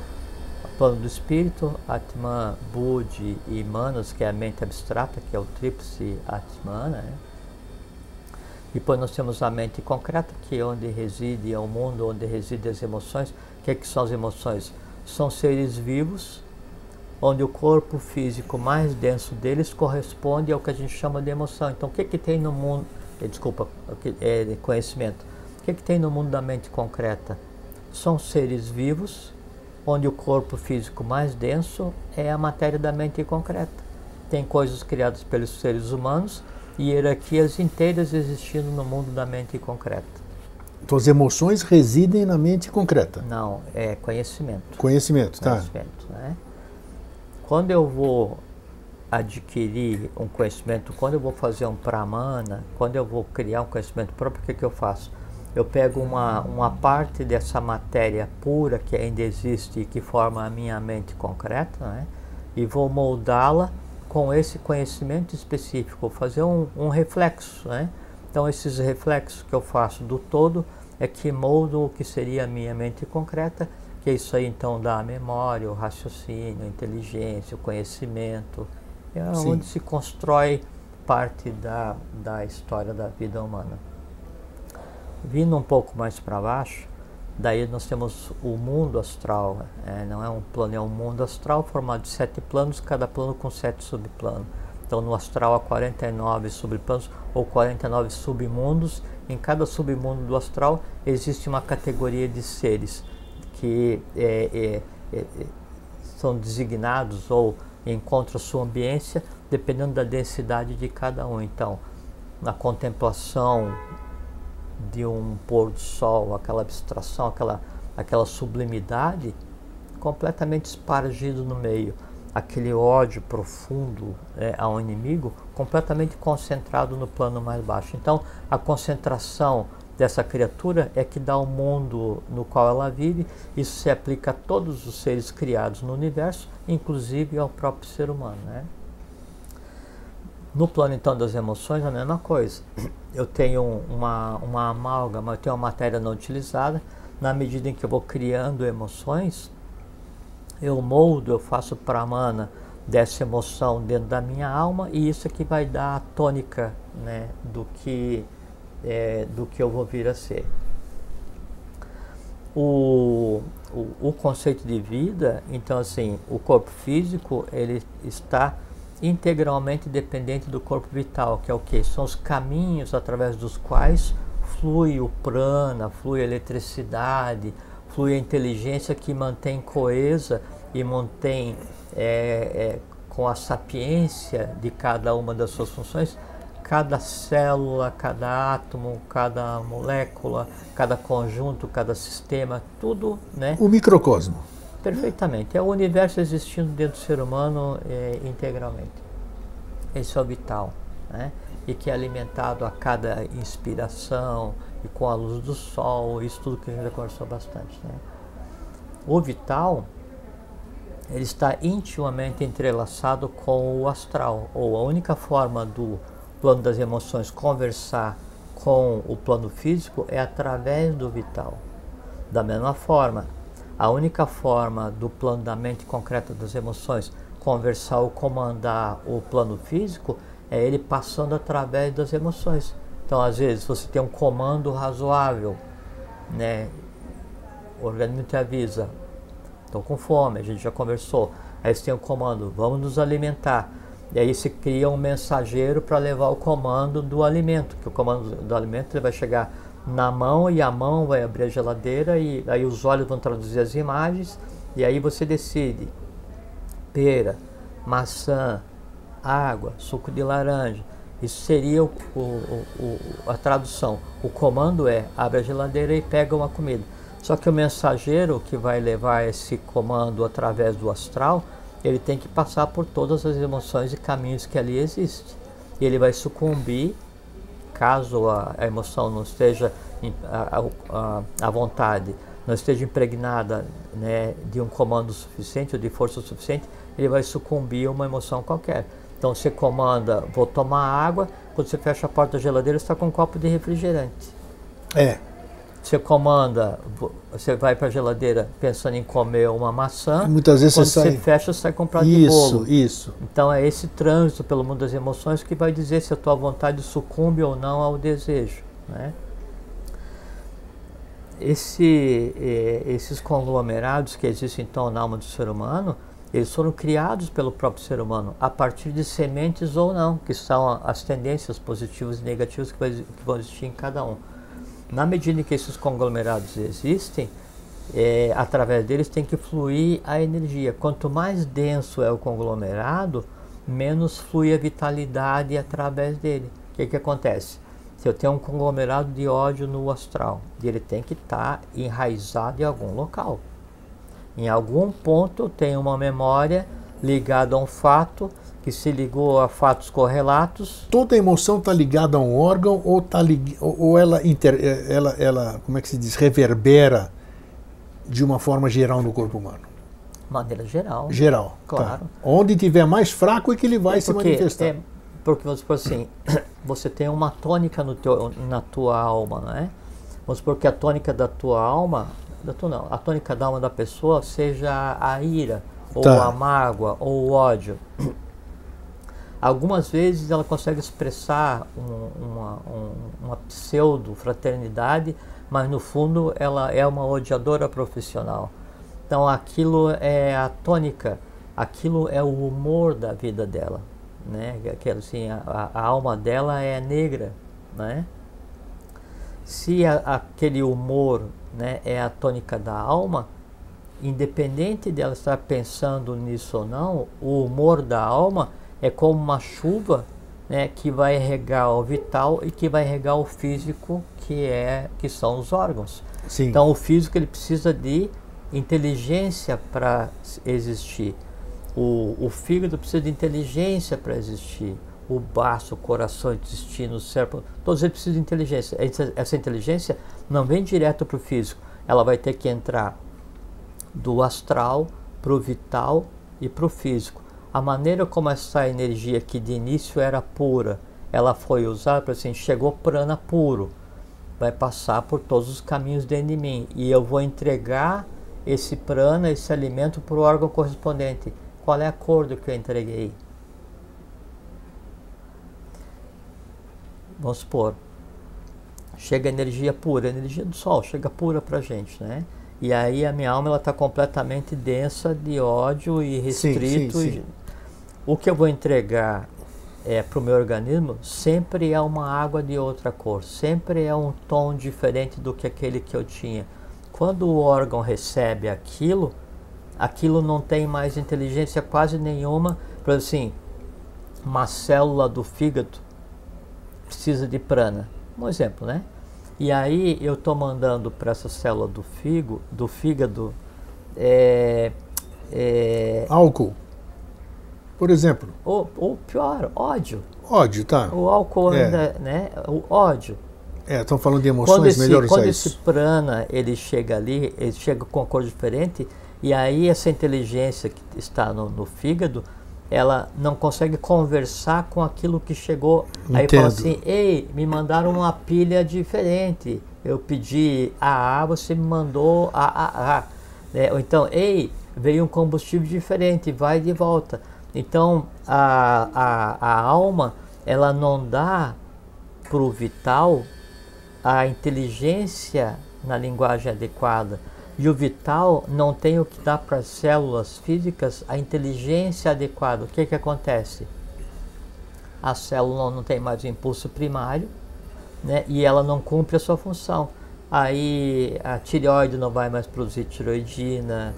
[SPEAKER 2] plano do espírito, Atman, Budi e Manas, que é a mente abstrata, que é o tríplice Atman, né? Depois nós temos a mente concreta, que é onde reside, é o mundo onde residem as emoções. O que, é que são as emoções? São seres vivos, onde o corpo físico mais denso deles corresponde ao que a gente chama de emoção. Então, o que, que tem no mundo, eh, desculpa, é conhecimento, o que, que tem no mundo da mente concreta? São seres vivos onde o corpo físico mais denso é a matéria da mente concreta. Tem coisas criadas pelos seres humanos e hierarquias inteiras existindo no mundo da mente concreta.
[SPEAKER 1] Então as emoções residem na mente concreta?
[SPEAKER 2] Não, é conhecimento.
[SPEAKER 1] Conhecimento, tá.
[SPEAKER 2] Conhecimento, né? Quando eu vou adquirir um conhecimento, quando eu vou fazer um pramana, quando eu vou criar um conhecimento próprio, o que, que eu faço? eu pego uma, uma parte dessa matéria pura que ainda existe e que forma a minha mente concreta, né? e vou moldá-la com esse conhecimento específico, fazer um, um, reflexo. Né? Então, esses reflexos que eu faço do todo é que moldam o que seria a minha mente concreta, que isso aí então dá a memória, o raciocínio, a inteligência, o conhecimento, é Sim. onde se constrói parte da, da história da vida humana. Vindo um pouco mais para baixo, daí nós temos o mundo astral. É, não é um plano, é um mundo astral formado de sete planos, cada plano com sete subplanos. Então no astral há 49 subplanos ou 49 submundos. Em cada submundo do astral existe uma categoria de seres que é, é, é, é são designados ou encontra sua ambiência dependendo da densidade de cada um. Então, na contemplação de um pôr do sol, aquela abstração, aquela, aquela sublimidade, completamente espargido no meio. Aquele ódio profundo é, ao inimigo, completamente concentrado no plano mais baixo. Então, a concentração dessa criatura é que dá o mundo no qual ela vive. Isso se aplica a todos os seres criados no universo, inclusive ao próprio ser humano. Né? No plano então das emoções, a mesma coisa. Eu tenho uma, uma amálgama, eu tenho uma matéria não utilizada. Na medida em que eu vou criando emoções, eu moldo, eu faço pramana dessa emoção dentro da minha alma e isso é que vai dar a tônica né, do que é, do que eu vou vir a ser. O, o, o, conceito de vida, então assim, o corpo físico ele está integralmente dependente do corpo vital, que é o que? São os caminhos através dos quais flui o prana, flui a eletricidade, flui a inteligência que mantém coesa e mantém é, é, com a sapiência de cada uma das suas funções cada célula, cada átomo, cada molécula, cada conjunto, cada sistema, tudo, né?
[SPEAKER 1] O microcosmo.
[SPEAKER 2] Perfeitamente. É o universo existindo dentro do ser humano é, integralmente. Esse é o vital, né? E que é alimentado a cada inspiração e com a luz do sol, isso tudo que a gente já conversou bastante, né? O vital, ele está intimamente entrelaçado com o astral, ou a única forma do plano das emoções conversar com o plano físico é através do vital. Da mesma forma, a única forma do plano da mente concreta das emoções conversar ou comandar o plano físico é ele passando através das emoções. Então, às vezes, você tem um comando razoável, né? O organismo te avisa, estou com fome, a gente já conversou. Aí você tem um comando, vamos nos alimentar. E aí se cria um mensageiro para levar o comando do alimento, que o comando do alimento ele vai chegar na mão e a mão vai abrir a geladeira e aí os olhos vão traduzir as imagens e aí você decide pera, maçã, água, suco de laranja. Isso seria o, o, o, a tradução. O comando é abre a geladeira e pega uma comida. Só que o mensageiro que vai levar esse comando através do astral ele tem que passar por todas as emoções e caminhos que ali existem. E ele vai sucumbir, caso a, a emoção não esteja à vontade, não esteja impregnada né, de um comando suficiente ou de força suficiente, ele vai sucumbir a uma emoção qualquer. Então você comanda, vou tomar água, quando você fecha a porta da geladeira, está com um copo de refrigerante.
[SPEAKER 1] É.
[SPEAKER 2] Você comanda, você vai para a geladeira pensando em comer uma maçã.
[SPEAKER 1] E muitas vezes
[SPEAKER 2] quando
[SPEAKER 1] você sai.
[SPEAKER 2] Você fecha, sai comprar
[SPEAKER 1] isso,
[SPEAKER 2] de bolo.
[SPEAKER 1] Isso, isso.
[SPEAKER 2] Então é esse trânsito pelo mundo das emoções que vai dizer se a tua vontade sucumbe ou não ao desejo. Né? Esse, eh, esses conglomerados que existem então na alma do ser humano, eles foram criados pelo próprio ser humano a partir de sementes ou não, que são as tendências positivas e negativas que, vai, que vão existir em cada um na medida em que esses conglomerados existem, é, através deles tem que fluir a energia. Quanto mais denso é o conglomerado, menos flui a vitalidade através dele. O que, que acontece? Se eu tenho um conglomerado de ódio no astral, ele tem que estar tá enraizado em algum local. Em algum ponto eu tenho uma memória ligada a um fato que se ligou a fatos correlatos.
[SPEAKER 1] Toda emoção está ligada a um órgão ou, tá lig... ou ela, inter... ela, ela, como é que se diz, reverbera de uma forma geral no corpo humano?
[SPEAKER 2] Maneira geral.
[SPEAKER 1] Geral.
[SPEAKER 2] Tá. Claro. Tá.
[SPEAKER 1] Onde tiver mais fraco é que ele vai é se manifestar. É,
[SPEAKER 2] porque vamos supor assim, você tem uma tônica no teu, na tua alma, né? Vamos supor que a tônica da tua alma, da tua não, a tônica da alma da pessoa seja a ira, ou tá. a mágoa, ou o ódio. Algumas vezes ela consegue expressar um, uma, um, uma pseudo-fraternidade, mas no fundo ela é uma odiadora profissional. Então aquilo é a tônica, aquilo é o humor da vida dela. Né? Aquilo, assim, a, a alma dela é negra. Né? Se a, aquele humor né, é a tônica da alma, independente dela estar pensando nisso ou não, o humor da alma é como uma chuva né, que vai regar o vital e que vai regar o físico, que é que são os órgãos. Sim. Então o físico ele precisa de inteligência para existir. O, o fígado precisa de inteligência para existir. O baço, o coração, o intestino, o cérebro, todos eles precisam de inteligência. Essa inteligência não vem direto para o físico. Ela vai ter que entrar do astral para o vital e para o físico. A maneira como essa energia que de início era pura, ela foi usada para assim, chegou prana puro, vai passar por todos os caminhos dentro de mim e eu vou entregar esse prana, esse alimento para o órgão correspondente. Qual é a cor do que eu entreguei? Vamos supor, chega energia pura, energia do sol, chega pura para a gente, né? E aí a minha alma ela está completamente densa de ódio e restrito. Sim, sim, sim. O que eu vou entregar é, para o meu organismo sempre é uma água de outra cor, sempre é um tom diferente do que aquele que eu tinha. Quando o órgão recebe aquilo, aquilo não tem mais inteligência quase nenhuma. Por assim, uma célula do fígado precisa de prana, um exemplo, né? E aí eu estou mandando para essa célula do fígado, do fígado é,
[SPEAKER 1] é, álcool, por exemplo.
[SPEAKER 2] Ou, ou pior, ódio.
[SPEAKER 1] Ódio, tá.
[SPEAKER 2] O álcool é. ainda, né? O ódio.
[SPEAKER 1] É, estão falando de emoções, quando esse, melhor
[SPEAKER 2] Quando esse prana ele chega ali, ele chega com uma cor diferente, e aí essa inteligência que está no, no fígado, ela não consegue conversar com aquilo que chegou. Entendo. Aí fala assim, ei, me mandaram uma pilha diferente. Eu pedi AA, você me mandou AAA. É, ou então, ei, veio um combustível diferente, vai de volta. Então, a, a, a alma, ela não dá para o vital a inteligência na linguagem adequada. E o vital não tem o que dá para as células físicas a inteligência adequada. O que, que acontece? A célula não tem mais o impulso primário né, e ela não cumpre a sua função. Aí a tireoide não vai mais produzir tiroidina.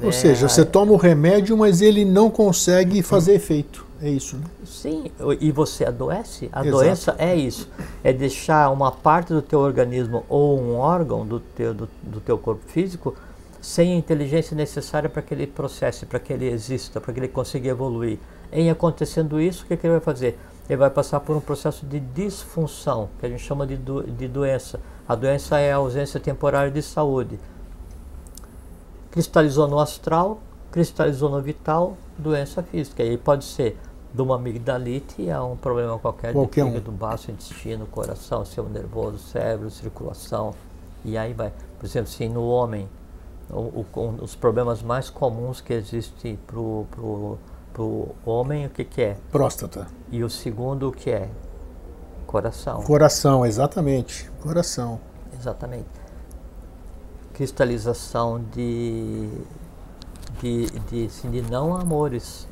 [SPEAKER 1] Ou né, seja, você toma o remédio, mas ele não consegue fazer efeito. É isso, né?
[SPEAKER 2] Sim, e você adoece. A Exato. doença é isso. É deixar uma parte do teu organismo ou um órgão do teu, do, do teu corpo físico sem a inteligência necessária para que ele processe, para que ele exista, para que ele consiga evoluir. Em acontecendo isso, o que, que, ele vai fazer? Ele vai passar por um processo de disfunção, que a gente chama de, do, de doença. A doença é a ausência temporária de saúde. Cristalizou no astral, cristalizou no vital, doença física. E pode ser de uma amigdalite a um problema qualquer, qualquer de fígado, um. baço, intestino, coração, sistema nervoso, cérebro, circulação, e aí vai. Por exemplo, assim, no homem, o, o, os problemas mais comuns que existem para o pro homem, o que, que é?
[SPEAKER 1] Próstata.
[SPEAKER 2] E o segundo, o que é? Coração.
[SPEAKER 1] Coração, exatamente. Coração.
[SPEAKER 2] Exatamente. Cristalização de, de, de, assim, de não amores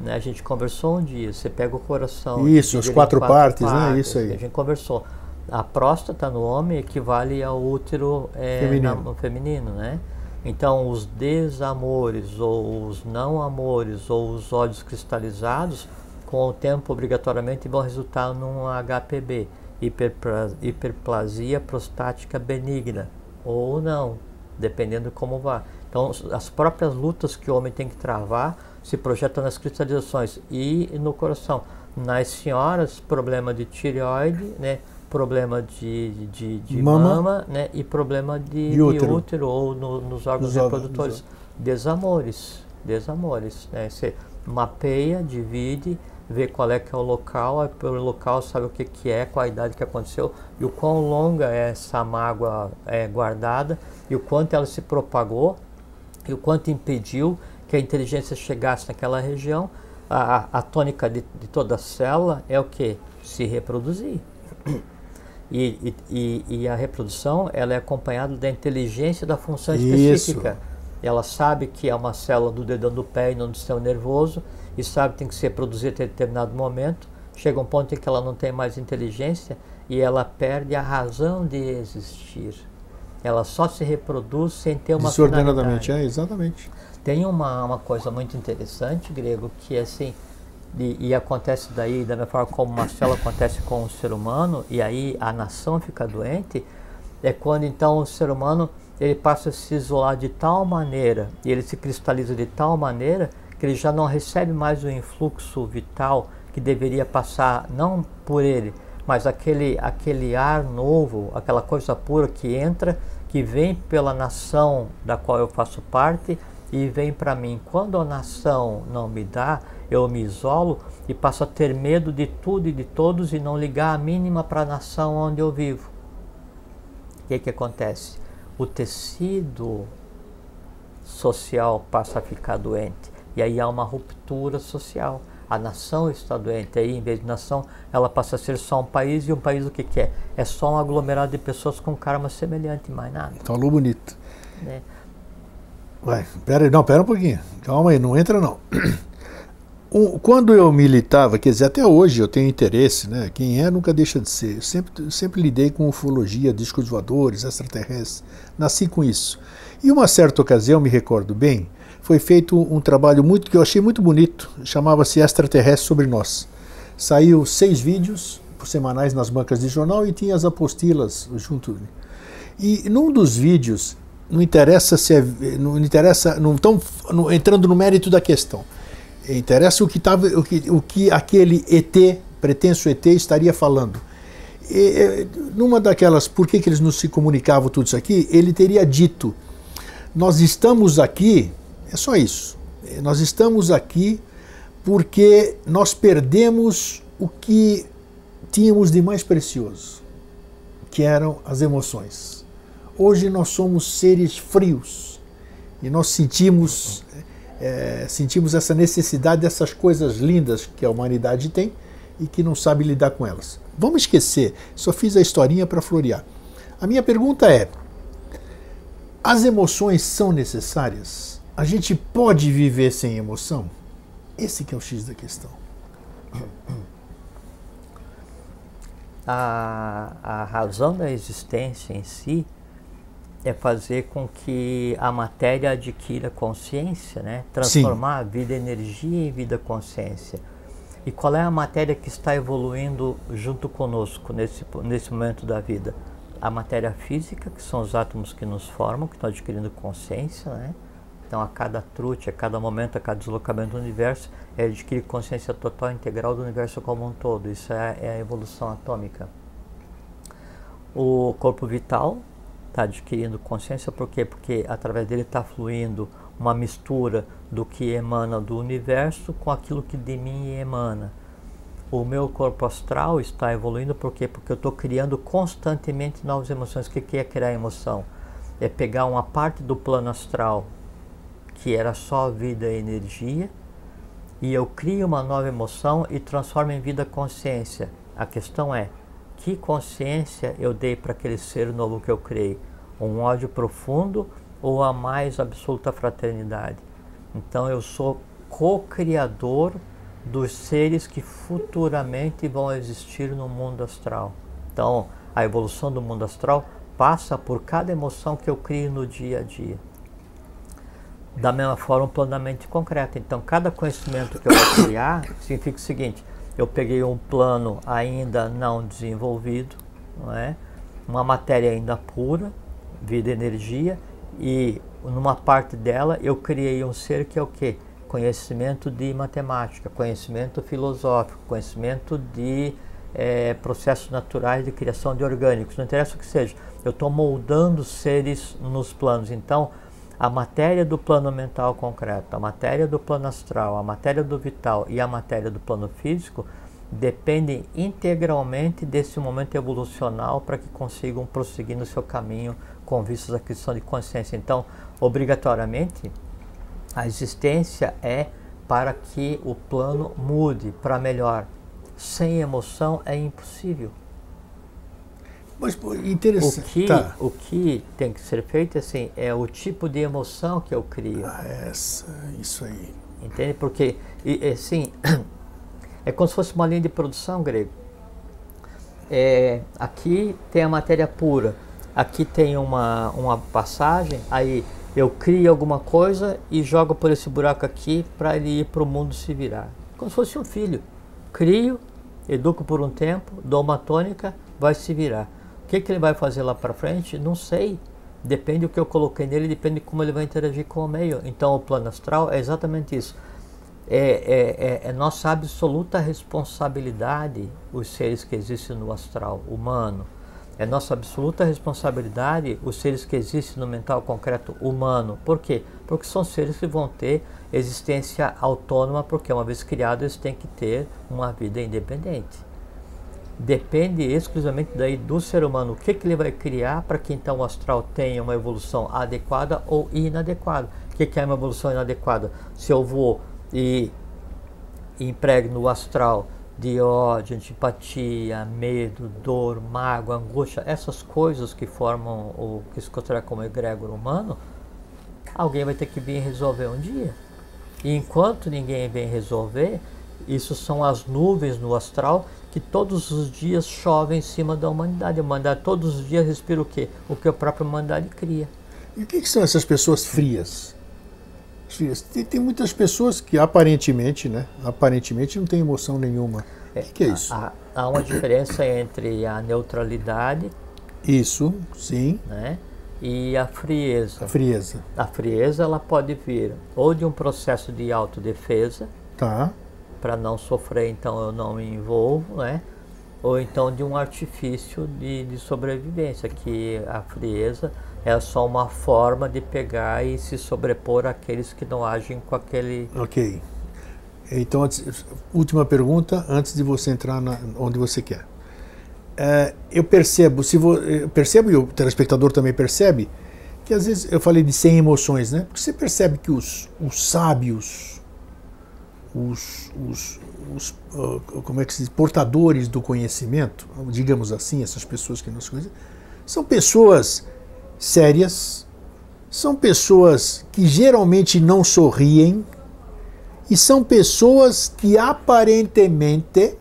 [SPEAKER 2] né? A gente conversou um dia, você pega o coração.
[SPEAKER 1] Isso, as quatro, quatro partes, partes, né? Isso aí.
[SPEAKER 2] A gente conversou. A próstata no homem equivale ao útero é, feminino. Na, no feminino, né? Então, os desamores, ou os não amores, ou os ódios cristalizados, com o tempo, obrigatoriamente, vão resultar num HPB, hiperplasia prostática benigna, ou não, dependendo como vá. Então, as próprias lutas que o homem tem que travar se projeta nas cristalizações e no coração. Nas senhoras, problema de tireoide, né? problema de, de, de mama. mama, né? e problema de, de útero. útero. ou no, nos órgãos nos reprodutores. Órgãos. Desamores, desamores. Né? Você mapeia, divide, vê qual é que é o local, aí pelo local sabe o que, que é, qual a idade que aconteceu e o quão longa é essa mágoa é, guardada e o quanto ela se propagou e o quanto impediu que a inteligência chegasse naquela região, a, a tônica de, de, toda a célula é o que? Se reproduzir. E, e, e, a reprodução ela é acompanhada da inteligência da função específica. Isso. Ela sabe que é uma célula do dedão do pé e não do sistema nervoso e sabe que tem que ser produzida em determinado momento. Chega um ponto em que ela não tem mais inteligência e ela perde a razão de existir. ela só se reproduz sem ter uma
[SPEAKER 1] Desordenadamente, é, exatamente.
[SPEAKER 2] Tem uma, uma coisa muito interessante, Grego, que é assim, e, e, acontece daí, da mesma forma como Marcelo acontece com o ser humano, e aí a nação fica doente, é quando então o ser humano ele passa a se isolar de tal maneira, e ele se cristaliza de tal maneira, que ele já não recebe mais o influxo vital que deveria passar, não por ele, mas aquele, aquele ar novo, aquela coisa pura que entra, que vem pela nação da qual eu faço parte e vem para mim. Quando a nação não me dá, eu me isolo e passo a ter medo de tudo e de todos e não ligar a mínima para a nação onde eu vivo. O que, que acontece? O tecido social passa a ficar doente e aí há uma ruptura social a nação está doente. Aí, em vez de nação, ela passa a ser só um país, e um país o que, que é? É só um aglomerado de pessoas com karma semelhante, mais nada.
[SPEAKER 1] Falou bonito. É. Vai, pera aí, não, pera um pouquinho. Calma aí, não entra não. Quando eu militava, quer dizer, até hoje eu tenho interesse, né? Quem é nunca deixa de ser. Eu sempre, sempre lidei com ufologia, discos voadores, extraterrestres. Nasci com isso. E uma certa ocasião, me recordo bem, foi feito um trabalho muito que eu achei muito bonito, chamava-se Extraterrestre sobre Nós. Saiu seis vídeos semanais nas bancas de jornal e tinha as apostilas junto. E num dos vídeos, não interessa se é, não interessa, não estão entrando no mérito da questão. Interessa o que tava, o que, o que aquele ET, pretenso ET, estaria falando. E, numa daquelas, por que, que eles não se comunicavam tudo isso aqui? Ele teria dito: nós estamos aqui é só isso. Nós estamos aqui porque nós perdemos o que tínhamos de mais precioso, que eram as emoções. Hoje nós somos seres frios e nós sentimos, é, sentimos essa necessidade dessas coisas lindas que a humanidade tem e que não sabe lidar com elas. Vamos esquecer, só fiz a historinha para florear. A minha pergunta é: as emoções são necessárias? A gente pode viver sem emoção? Esse que é o X da questão.
[SPEAKER 2] A, a razão da existência em si é fazer com que a matéria adquira consciência, né? transformar Sim. a vida energia em vida consciência. E qual é a matéria que está evoluindo junto conosco nesse, nesse momento da vida? A matéria física, que são os átomos que nos formam, que estão adquirindo consciência, né? Então, a cada trute, a cada momento, a cada deslocamento do universo, é adquirir consciência total integral do universo como um todo. Isso é, é a evolução atômica. O corpo vital está adquirindo consciência, por quê? Porque através dele está fluindo uma mistura do que emana do universo com aquilo que de mim emana. O meu corpo astral está evoluindo, por quê? Porque eu estou criando constantemente novas emoções. O que é criar emoção? É pegar uma parte do plano astral que era só vida e energia, e eu crio uma nova emoção e transformo em vida consciência. A questão é, que consciência eu dei para aquele ser novo que eu criei? Um ódio profundo ou a mais absoluta fraternidade? Então eu sou co-criador dos seres que futuramente vão existir no mundo astral. Então, a evolução do mundo astral passa por cada emoção que eu crio no dia a dia da mesma forma plenamente concreto. Então, cada conhecimento que eu vou criar significa o seguinte: eu peguei um plano ainda não desenvolvido, não é? uma matéria ainda pura, vida e energia, e numa parte dela eu criei um ser que é o quê? Conhecimento de matemática, conhecimento filosófico, conhecimento de é, processos naturais de criação de orgânicos, não interessa o que seja. Eu estou moldando seres nos planos. Então, a matéria do plano mental concreto, a matéria do plano astral, a matéria do vital e a matéria do plano físico dependem integralmente desse momento evolucional para que consigam prosseguir no seu caminho com vistas à aquisição de consciência. Então, obrigatoriamente, a existência é para que o plano mude para melhor. Sem emoção é impossível.
[SPEAKER 1] Mas pô, interessante.
[SPEAKER 2] O que, tá. o que tem que ser feito assim, é o tipo de emoção que eu crio.
[SPEAKER 1] Ah, essa, isso aí.
[SPEAKER 2] Entende? Porque, e, assim, é como se fosse uma linha de produção grego. É, aqui tem a matéria pura. aqui tem uma, uma passagem, aí eu crio alguma coisa e jogo por esse buraco aqui para ele ir para o mundo se virar. Como se fosse um filho. Crio, educo por um tempo, dou uma tônica, vai se virar. O que, que ele vai fazer lá para frente? Não sei. Depende do que eu coloquei nele, depende de como ele vai interagir com o meio. Então o plano astral é exatamente isso. É, é, é, é nossa absoluta responsabilidade os seres que existem no astral humano é nossa absoluta responsabilidade os seres que existem no mental concreto humano. Por quê? Porque são seres que vão ter existência autônoma, porque uma vez criados eles têm que ter uma vida independente. Depende exclusivamente daí do ser humano, o que, que ele vai criar para que então o astral tenha uma evolução adequada ou inadequada. O que, que é uma evolução inadequada? Se eu vou e emprego no astral de ódio, antipatia, medo, dor, mágoa, angústia, essas coisas que formam o que se considera como egrégor humano, alguém vai ter que vir resolver um dia. E enquanto ninguém vem resolver, isso são as nuvens no astral que todos os dias chovem em cima da humanidade. A humanidade todos os dias respira o quê? O que a própria humanidade cria.
[SPEAKER 1] E o que, que são essas pessoas frias? Tem, tem, muitas pessoas que aparentemente, né, aparentemente não tem emoção nenhuma. É, o que, que, é isso?
[SPEAKER 2] Há, há, uma diferença entre a neutralidade.
[SPEAKER 1] Isso, sim.
[SPEAKER 2] Né, e a frieza.
[SPEAKER 1] A frieza.
[SPEAKER 2] A frieza ela pode vir ou de um processo de autodefesa.
[SPEAKER 1] Tá.
[SPEAKER 2] Para não sofrer, então eu não me envolvo, né? Ou então de um artifício de, de sobrevivência, que a frieza é só uma forma de pegar e se sobrepor àqueles que não agem com aquele.
[SPEAKER 1] Ok. Então, antes, última pergunta, antes de você entrar na, onde você quer. É, eu percebo, se vo, eu percebo e o telespectador também percebe, que às vezes eu falei de sem emoções, né? Porque você percebe que os, os sábios, os, os, os uh, como é que se diz, portadores do conhecimento, digamos assim, essas pessoas que nos conhecem, são pessoas sérias, são pessoas que geralmente não sorriem e são pessoas que aparentemente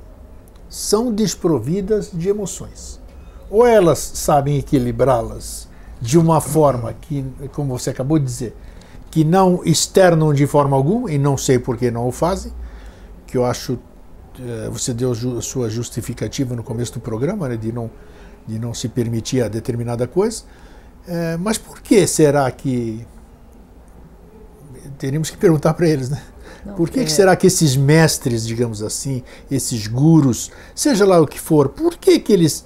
[SPEAKER 1] são desprovidas de emoções. Ou elas sabem equilibrá-las de uma forma que, como você acabou de dizer, que não externam de forma alguma, e não sei por que não o fazem, que eu acho, eh, você deu a sua justificativa no começo do programa, né, de, não, de não se permitir a determinada coisa, é, mas por que será que. Teríamos que perguntar para eles, né? Não, por que, é... que, será que esses mestres, digamos assim, esses gurus, seja lá o que for, por que, que eles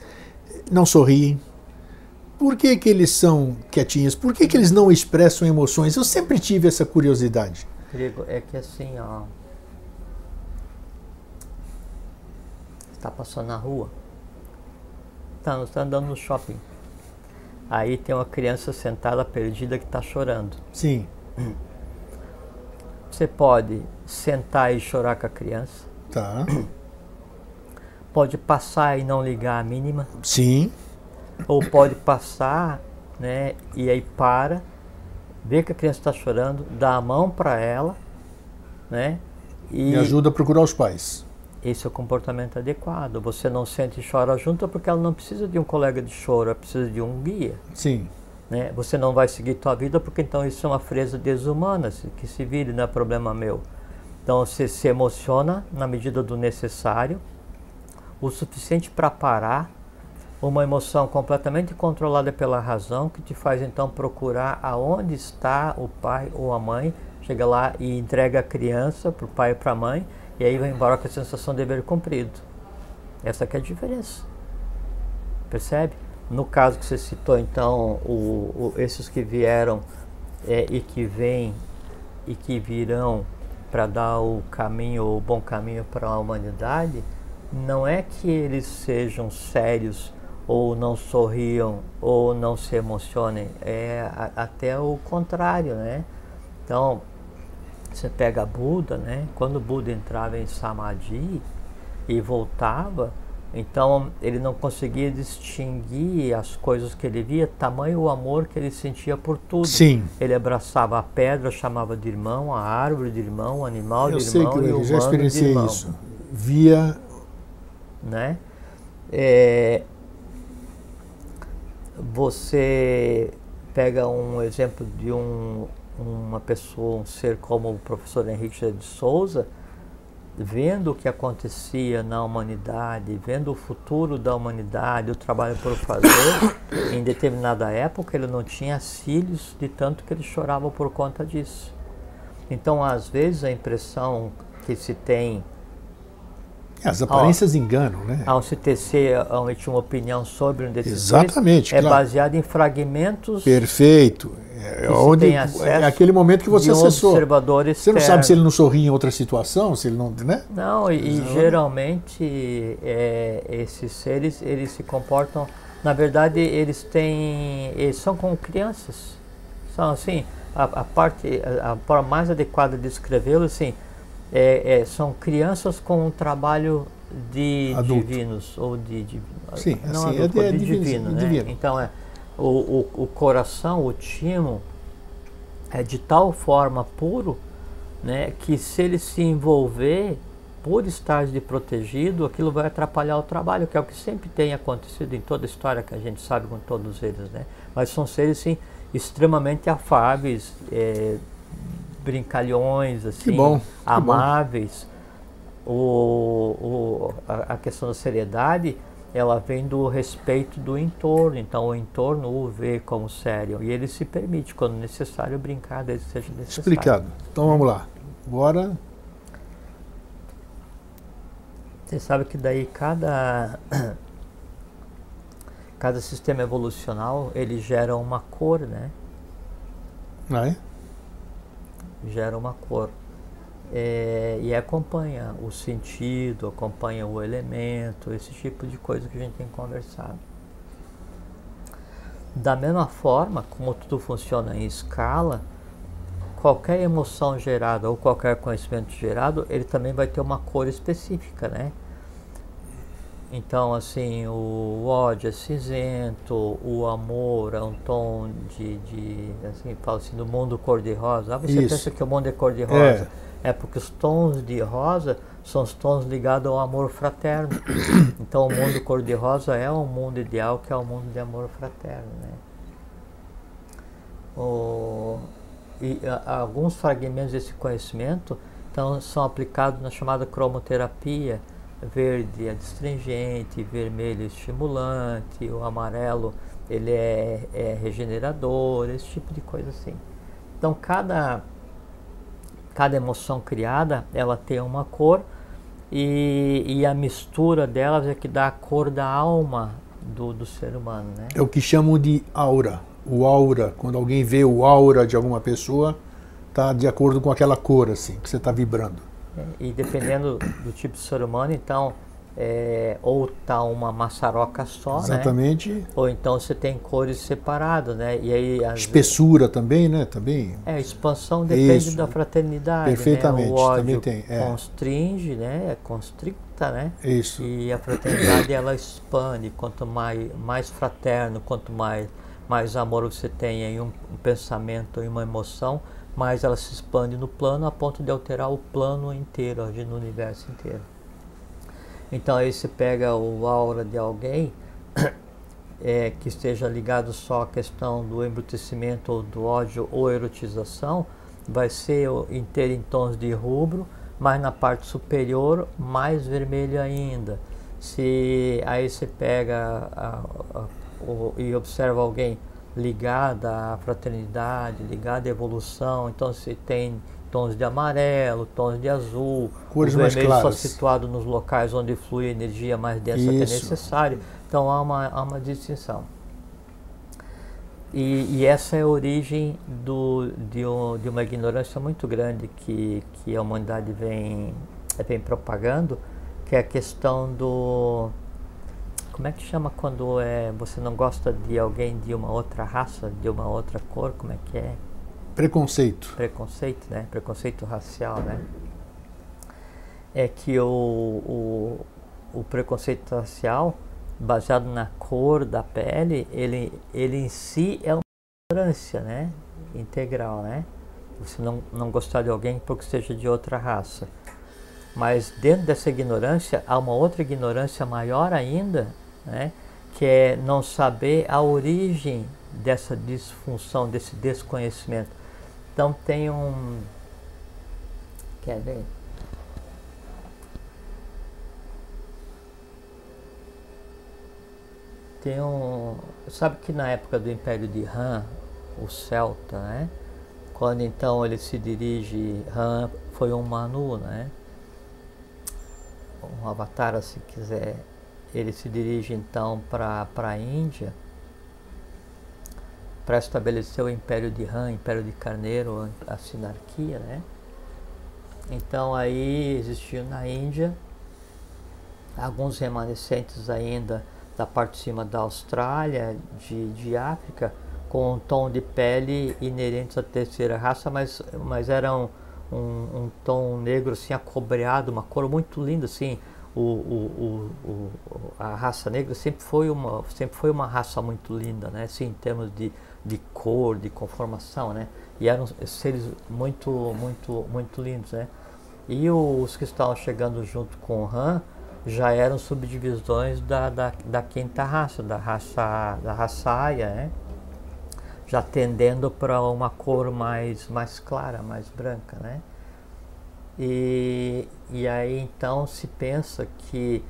[SPEAKER 1] não sorriem? Por que, que eles são quietinhos? Por que, que eles não expressam emoções? Eu sempre tive essa curiosidade.
[SPEAKER 2] Grego, é que assim, ó. Está passando na rua. Está tá andando no shopping. Aí tem uma criança sentada perdida que está chorando.
[SPEAKER 1] Sim.
[SPEAKER 2] Você pode sentar e chorar com a criança.
[SPEAKER 1] Tá.
[SPEAKER 2] Pode passar e não ligar a mínima.
[SPEAKER 1] Sim.
[SPEAKER 2] Ou pode passar, né? E aí para, vê que a criança está chorando, dá a mão para ela, né?
[SPEAKER 1] E, e ajuda a procurar os pais.
[SPEAKER 2] Esse é o comportamento adequado. Você não sente e chora junto porque ela não precisa de um colega de choro, ela precisa de um guia.
[SPEAKER 1] Sim.
[SPEAKER 2] Né? Você não vai seguir tua vida porque então isso é uma fresa desumana, que se vire, não é problema meu. Então você se emociona na medida do necessário, o suficiente para parar, uma emoção completamente controlada pela razão que te faz então procurar aonde está o pai ou a mãe, chega lá e entrega a criança para o pai e para a mãe e aí vai embora com a sensação de dever cumprido. Essa que é a diferença. Percebe? No caso que você citou, então, o, o, esses que vieram é, e que vêm e que virão para dar o caminho, o bom caminho para a humanidade, não é que eles sejam sérios ou não sorriam ou não se emocionem, é a, até o contrário, né? Então, você pega Buda, né? Quando Buda entrava em Samadhi e voltava, então ele não conseguia distinguir as coisas que ele via, tamanho o amor que ele sentia por tudo.
[SPEAKER 1] Sim.
[SPEAKER 2] Ele abraçava a pedra, chamava de irmão, a árvore de irmão, o animal eu de irmão
[SPEAKER 1] sei que
[SPEAKER 2] e o
[SPEAKER 1] já experienciei isso. Via
[SPEAKER 2] né? É, você pega um exemplo de um, uma pessoa, um ser como o professor Henrique de Souza, vendo o que acontecia na humanidade, vendo o futuro da humanidade, o trabalho por fazer, em determinada época ele não tinha filhos de tanto que ele chorava por conta disso. Então, às vezes, a impressão que se tem.
[SPEAKER 1] As aparências ao, enganam, né?
[SPEAKER 2] Ao se tecer uma opinião sobre um desses
[SPEAKER 1] Exatamente,
[SPEAKER 2] é
[SPEAKER 1] claro.
[SPEAKER 2] baseado em fragmentos.
[SPEAKER 1] Perfeito. É, onde, é aquele momento que você acessou. Você não sabe se ele não sorri em outra situação, se ele não, né?
[SPEAKER 2] Não, e, e geralmente é, esses seres eles se comportam, na verdade eles têm, eles são como crianças, são assim a, a parte a, a, forma mais adequada de descrevê-lo assim é, é, são crianças com um trabalho de
[SPEAKER 1] Adulto.
[SPEAKER 2] divinos ou de, de
[SPEAKER 1] Sim,
[SPEAKER 2] não
[SPEAKER 1] assim,
[SPEAKER 2] adulto,
[SPEAKER 1] é,
[SPEAKER 2] de,
[SPEAKER 1] de
[SPEAKER 2] divino, né?
[SPEAKER 1] divino.
[SPEAKER 2] Então é o, o, o coração, o timo é de tal forma puro, né, que se ele se envolver por estar de protegido, aquilo vai atrapalhar o trabalho, que é o que sempre tem acontecido em toda a história que a gente sabe com todos eles, né? Mas são seres sim extremamente afáveis, é, brincalhões, assim,
[SPEAKER 1] bom,
[SPEAKER 2] amáveis. O, o, a, a, questão da seriedade, ela vem do respeito do entorno, então o entorno o vê como sério e ele se permite, quando necessário, brincar desde que seja necessário.
[SPEAKER 1] Explicado. Então vamos lá. Agora.
[SPEAKER 2] Você sabe que daí cada cada sistema evolucional ele gera uma cor, né?
[SPEAKER 1] Ah, é?
[SPEAKER 2] Gera uma cor. É, e acompanha o sentido, acompanha o elemento, esse tipo de coisa que a gente tem conversado. Da mesma forma, como tudo funciona em escala, qualquer emoção gerada ou qualquer conhecimento gerado, ele também vai ter uma cor específica, né? Então, assim, o ódio é cinzento, o amor é um tom de, de assim, fala assim, do mundo cor-de-rosa. Ah, você
[SPEAKER 1] Isso.
[SPEAKER 2] pensa que o mundo é cor-de-rosa. É. é porque os tons de rosa são os tons ligados ao amor fraterno. Então, o mundo cor-de-rosa é um mundo ideal, que é o um mundo de amor fraterno, né? O, e a, alguns fragmentos desse conhecimento então, são aplicados na chamada cromoterapia, verde é astringente, vermelho é estimulante, o amarelo ele é, é, regenerador, esse tipo de coisa assim. Então cada cada emoção criada ela tem uma cor e, e a mistura delas é que dá a cor da alma do, do ser humano, né?
[SPEAKER 1] É o que chamam de aura. O aura, quando alguém vê o aura de alguma pessoa, tá de acordo com aquela cor assim que você está vibrando.
[SPEAKER 2] E dependendo do tipo de ser humano, então, é, ou tá uma maçaroca só,
[SPEAKER 1] Exatamente.
[SPEAKER 2] Né? Ou então você tem cores separadas, né? E aí
[SPEAKER 1] espessura vezes, também, né? Também.
[SPEAKER 2] É, expansão depende Isso. da fraternidade.
[SPEAKER 1] Perfeitamente.
[SPEAKER 2] Né? O ódio
[SPEAKER 1] também tem. É.
[SPEAKER 2] constringe, né? Constricta, né?
[SPEAKER 1] Isso.
[SPEAKER 2] E a fraternidade ela expande. Quanto mais, mais fraterno, quanto mais mais amor você tem em um, um pensamento, em uma emoção, mais ela se expande no plano a ponto de alterar o plano inteiro, no universo inteiro. Então aí você pega o aura de alguém é, que esteja ligado só à questão do embrutecimento ou do ódio ou erotização, vai ser inteiro em tons de rubro, mas na parte superior mais vermelho ainda. Se aí você pega a, a, o, e observa alguém ligada à fraternidade, ligada à evolução. Então você tem tons de amarelo, tons de azul,
[SPEAKER 1] Cores mais
[SPEAKER 2] só situado nos locais onde flui energia mais densa
[SPEAKER 1] Isso.
[SPEAKER 2] que é necessário. Então há uma, há uma distinção. E, e, essa é a origem do, de, um, de, uma ignorância muito grande que, que a humanidade vem, vem propagando, que é a questão do, como é que chama quando é, você não gosta de alguém de uma outra raça, de uma outra cor? Como é que é?
[SPEAKER 1] Preconceito.
[SPEAKER 2] Preconceito, né? Preconceito racial, né? É que o, o, o preconceito racial, baseado na cor da pele, ele, ele em si é uma ignorância, né? Integral, né? Você não, não gostar de alguém porque seja de outra raça. Mas dentro dessa ignorância há uma outra ignorância maior ainda, né? que é não saber a origem dessa disfunção, desse desconhecimento. Então tem um. Quer ver? Tem um. Sabe que na época do Império de Han, o Celta, né? Quando então ele se dirige, Han foi um Manu, né? Um avatar, se quiser. Ele se dirige então para a Índia para estabelecer o Império de Han, Império de Carneiro, a sinarquia, né? Então aí existiu na Índia alguns remanescentes ainda da parte de cima da Austrália, de, de África, com um tom de pele inerentes à terceira raça, mas, mas era um, um, um tom negro assim acobreado, uma cor muito linda assim. O, o, o, a raça negra sempre foi uma sempre foi uma raça muito linda, né? Assim, em termos de, de cor, de conformação, né? E eram seres muito muito muito lindos, né? E os que estavam chegando junto com o Han já eram subdivisões da, da, da quinta raça, da raça da raça Aya, né? já tendendo para uma cor mais, mais clara, mais branca, né? E, e aí então se pensa que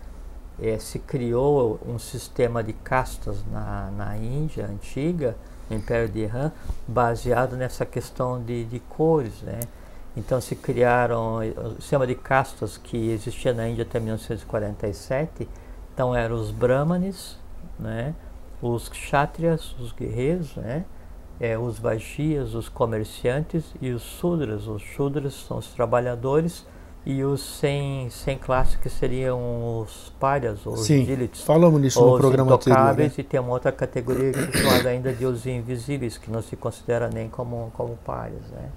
[SPEAKER 2] eh, se criou um sistema de castas na, na Índia antiga, no Império de Iran, baseado nessa questão de, de cores, né? Então se criaram o sistema de castas que existia na Índia até 1947. Então eram os brahmanes, né? os kshatriyas, os guerreiros, né? É, os vaishyas, os comerciantes e os sudras. Os sudras são os trabalhadores e os sem, sem classe que seriam os párias ou
[SPEAKER 1] Sim,
[SPEAKER 2] os dilits.
[SPEAKER 1] falamos nisso no programa anterior. Né?
[SPEAKER 2] E tem uma outra categoria que é chamada ainda de os invisíveis, que não se considera nem como, como párias. Né?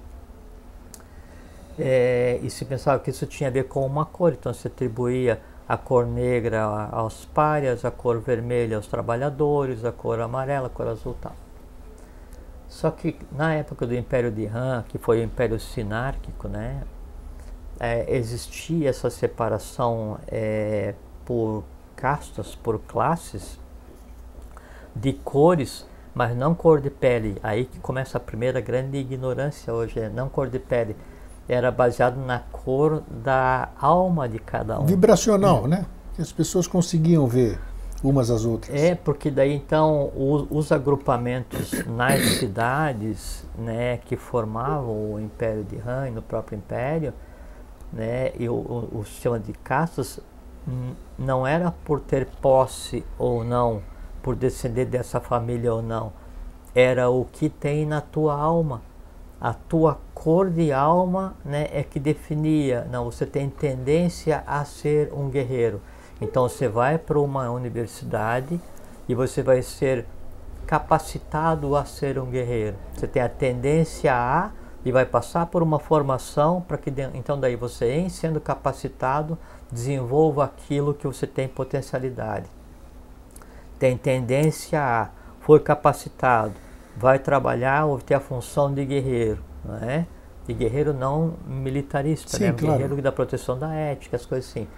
[SPEAKER 2] É, e se pensava que isso tinha a ver com uma cor, então se atribuía a cor negra aos párias, a cor vermelha aos trabalhadores, a cor amarela, a cor azul tal. Só que na época do Império de Han, que foi o Império Sinárquico, né, é, existia essa separação é, por castas, por classes de cores, mas não cor de pele. Aí que começa a primeira grande ignorância hoje, é não cor de pele era baseado na cor da alma de cada um.
[SPEAKER 1] Vibracional, né? Que as pessoas conseguiam ver umas às outras.
[SPEAKER 2] É, porque daí então os, os agrupamentos nas cidades, né, que formavam o Império de Han no próprio Império, né, e o, o, o sistema de castas não era por ter posse ou não, por descender dessa família ou não, era o que tem na tua alma a tua cor de alma né, é que definia, não, você tem tendência a ser um guerreiro. Então você vai para uma universidade e você vai ser capacitado a ser um guerreiro. Você tem a tendência a e vai passar por uma formação para que então daí você, em sendo capacitado, desenvolva aquilo que você tem potencialidade. Tem tendência a, foi capacitado, vai trabalhar ou ter a função de guerreiro, não é? De guerreiro não militarista,
[SPEAKER 1] Sim,
[SPEAKER 2] né?
[SPEAKER 1] Claro.
[SPEAKER 2] Guerreiro da proteção da ética, as coisas assim.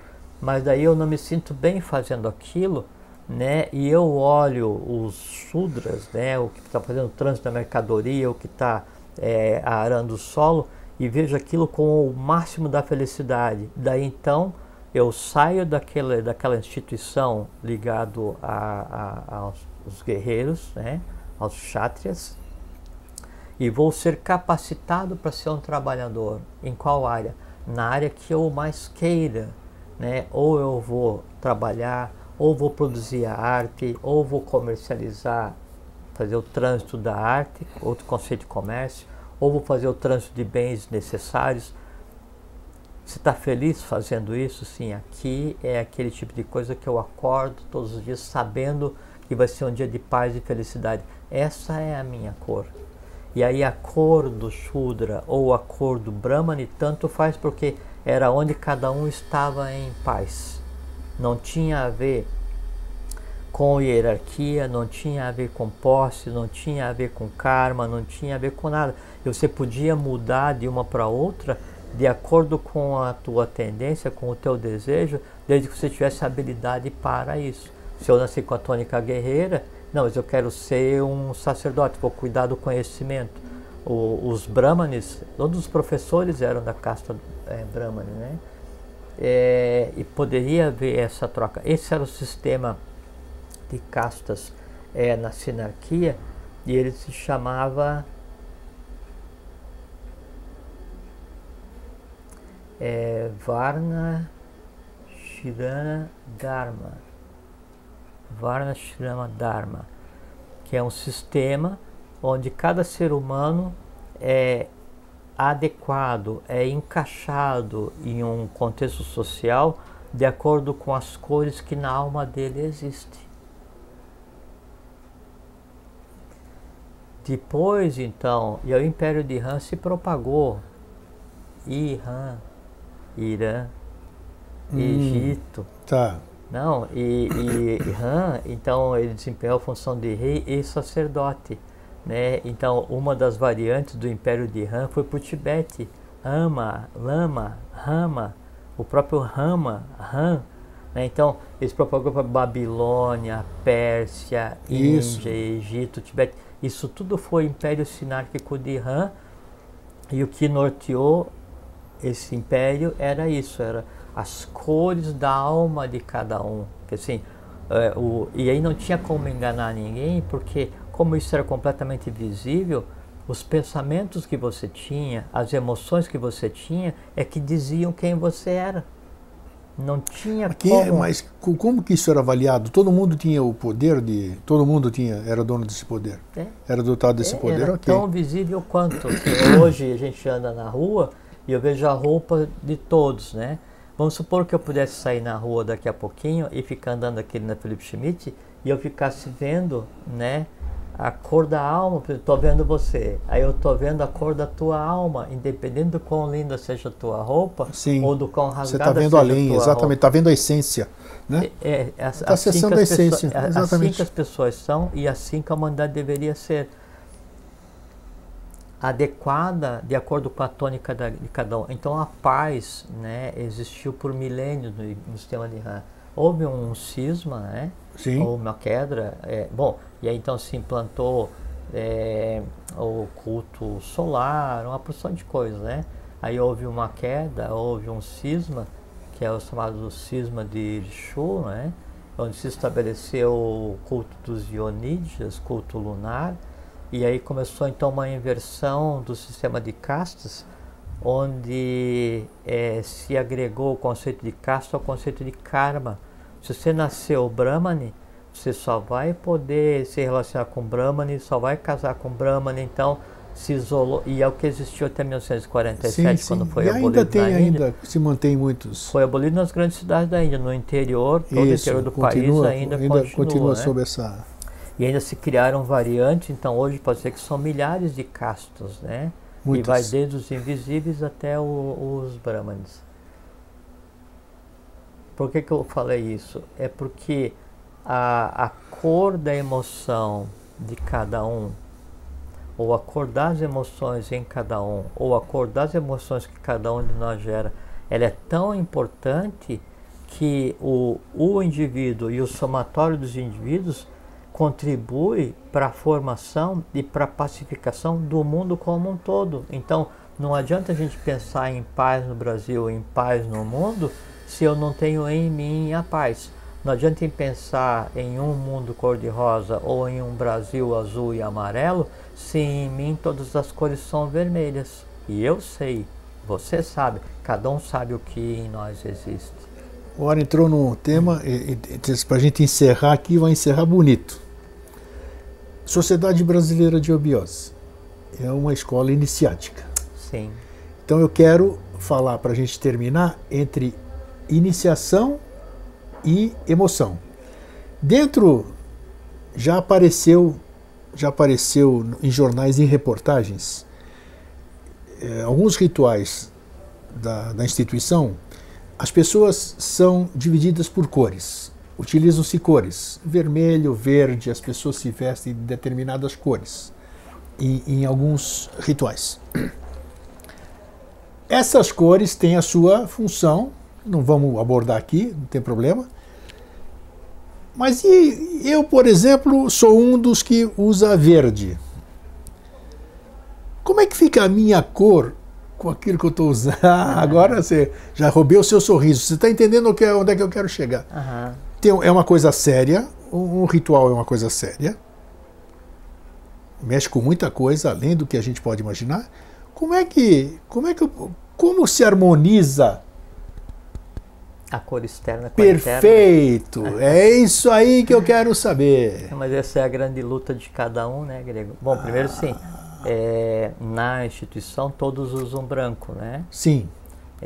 [SPEAKER 2] Mas daí eu não me sinto bem fazendo aquilo, né? E eu olho os sudras, né? O que está fazendo o trânsito da mercadoria, o que está é, arando o solo e vejo aquilo com o máximo da felicidade. Daí então eu saio daquela, daquela instituição ligado a, a, aos guerreiros, né? aos chátrias e vou ser capacitado para ser um trabalhador. Em qual área? Na área que eu mais queira, né? Ou eu vou trabalhar, ou vou produzir a arte, ou vou comercializar, fazer o trânsito da arte, outro conceito de comércio, ou vou fazer o trânsito de bens necessários. Você está feliz fazendo isso? Sim, aqui é aquele tipo de coisa que eu acordo todos os dias sabendo que vai ser um dia de paz e felicidade. Essa é a minha cor. E aí a cor do Shudra ou a cor do Brahmani tanto faz porque era onde cada um estava em paz. Não tinha a ver com hierarquia, não tinha a ver com posse, não tinha a ver com karma, não tinha a ver com nada. Você podia mudar de uma para outra de acordo com a tua tendência, com o teu desejo, desde que você tivesse habilidade para isso. Se eu nasci com a tônica guerreira, não, mas eu quero ser um sacerdote, vou cuidar do conhecimento. O, os brahmanes, todos os professores eram da casta é, brahmane, né? É, e poderia haver essa troca. Esse era o sistema de castas é, na sinarquia e ele se chamava é, Varna Shirana Dharma. Varna Shrama Dharma, que é um sistema onde cada ser humano é adequado, é encaixado em um contexto social de acordo com as cores que na alma dele existem. Depois, então, e o Império de Han se propagou. Irã, Irã, hum, Egito.
[SPEAKER 1] Tá.
[SPEAKER 2] Não, e, e Irã, então, ele desempenhou a função de rei e sacerdote. Né? Então, uma das variantes do Império de Han foi para o Tibete. Ama, Lama, Rama, o próprio Rama, Han. Né? Então, eles propagou para Babilônia, Pérsia, Isso. Índia, Egito, Tibete. Isso tudo foi Império Sinárquico de Han. E o que norteou esse império era isso, era as cores da alma de cada um. Assim, é, o, e aí não tinha como enganar ninguém, porque como isso era completamente visível, os pensamentos que você tinha, as emoções que você tinha, é que diziam quem você era. Não tinha
[SPEAKER 1] Aqui, como... Mas como que isso era avaliado? Todo mundo tinha o poder de... Todo mundo tinha, era dono desse poder? É. Era dotado desse
[SPEAKER 2] é,
[SPEAKER 1] poder?
[SPEAKER 2] Era
[SPEAKER 1] okay.
[SPEAKER 2] tão visível quanto. hoje a gente anda na rua e eu vejo a roupa de todos, né? Vamos supor que eu pudesse sair na rua daqui a pouquinho e ficar andando aqui na Felipe Schmidt e eu ficasse vendo, né? A cor da alma, estou vendo você, aí eu estou vendo a cor da tua alma, independente do quão linda seja a tua roupa,
[SPEAKER 1] Sim.
[SPEAKER 2] ou do quão rasgada
[SPEAKER 1] Você está vendo além, exatamente, está vendo a essência. Né?
[SPEAKER 2] É, é, está assim acessando a essência, pessoas, exatamente. Assim que as pessoas são e assim que a humanidade deveria ser. Adequada de acordo com a tônica de cada um. Então a paz né, existiu por milênios no, no sistema de Han. Houve um cisma, né?
[SPEAKER 1] Sim.
[SPEAKER 2] uma queda. É, bom, e aí então se implantou é, o culto solar, uma porção de coisas, né? Aí houve uma queda, houve um cisma, que é o chamado cisma de Irishu, né? Onde se estabeleceu o culto dos Ionídeas, culto lunar, e aí começou então uma inversão do sistema de castas, onde é, se agregou o conceito de casta ao conceito de karma, se você nasceu Brahmani, você só vai poder se relacionar com Brahmani, só vai casar com Brahmani, então se isolou, e é o que existiu até 1947, sim, sim. quando foi e abolido
[SPEAKER 1] ainda tem,
[SPEAKER 2] na Índia.
[SPEAKER 1] ainda se mantém muitos.
[SPEAKER 2] Foi abolido nas grandes cidades da Índia, no interior, todo Isso, o interior do continua, país ainda, ainda continua. continua né?
[SPEAKER 1] sob essa...
[SPEAKER 2] E ainda se criaram variantes, então hoje pode ser que são milhares de castas, né? Muitas. E vai desde os invisíveis até o, os brahmanes. Por que, que eu falei isso? É porque a, a cor da emoção de cada um, ou a cor das emoções em cada um, ou a cor das emoções que cada um de nós gera, ela é tão importante que o, o indivíduo e o somatório dos indivíduos contribui para a formação e para a pacificação do mundo como um todo. Então, não adianta a gente pensar em paz no Brasil, em paz no mundo, se eu não tenho em mim a paz. Não adianta pensar em um mundo cor-de-rosa ou em um Brasil azul e amarelo se em mim todas as cores são vermelhas. E eu sei, você sabe, cada um sabe o que em nós existe.
[SPEAKER 1] Ar entrou num tema, para a gente encerrar aqui, vai encerrar bonito. Sociedade Brasileira de Obiose. É uma escola iniciática.
[SPEAKER 2] Sim.
[SPEAKER 1] Então eu quero falar, para a gente terminar, entre iniciação e emoção. Dentro já apareceu já apareceu em jornais e reportagens é, alguns rituais da, da instituição. As pessoas são divididas por cores. Utilizam-se cores, vermelho, verde, as pessoas se vestem de determinadas cores em, em alguns rituais. Essas cores têm a sua função não vamos abordar aqui, não tem problema. Mas eu, por exemplo, sou um dos que usa verde. Como é que fica a minha cor com aquilo que eu estou usando? Ah, agora você já roubei o seu sorriso. Você está entendendo é, onde é que eu quero chegar?
[SPEAKER 2] Aham.
[SPEAKER 1] É uma coisa séria, um, ritual é uma coisa séria. Mexe com muita coisa, além do que a gente pode imaginar. Como é que, como é que, como se harmoniza
[SPEAKER 2] A cor externa com a interna.
[SPEAKER 1] Perfeito! É isso aí que eu quero saber.
[SPEAKER 2] Mas essa é a grande luta de cada um, né, Grego? Bom, primeiro sim, é, na instituição todos usam branco, né?
[SPEAKER 1] Sim,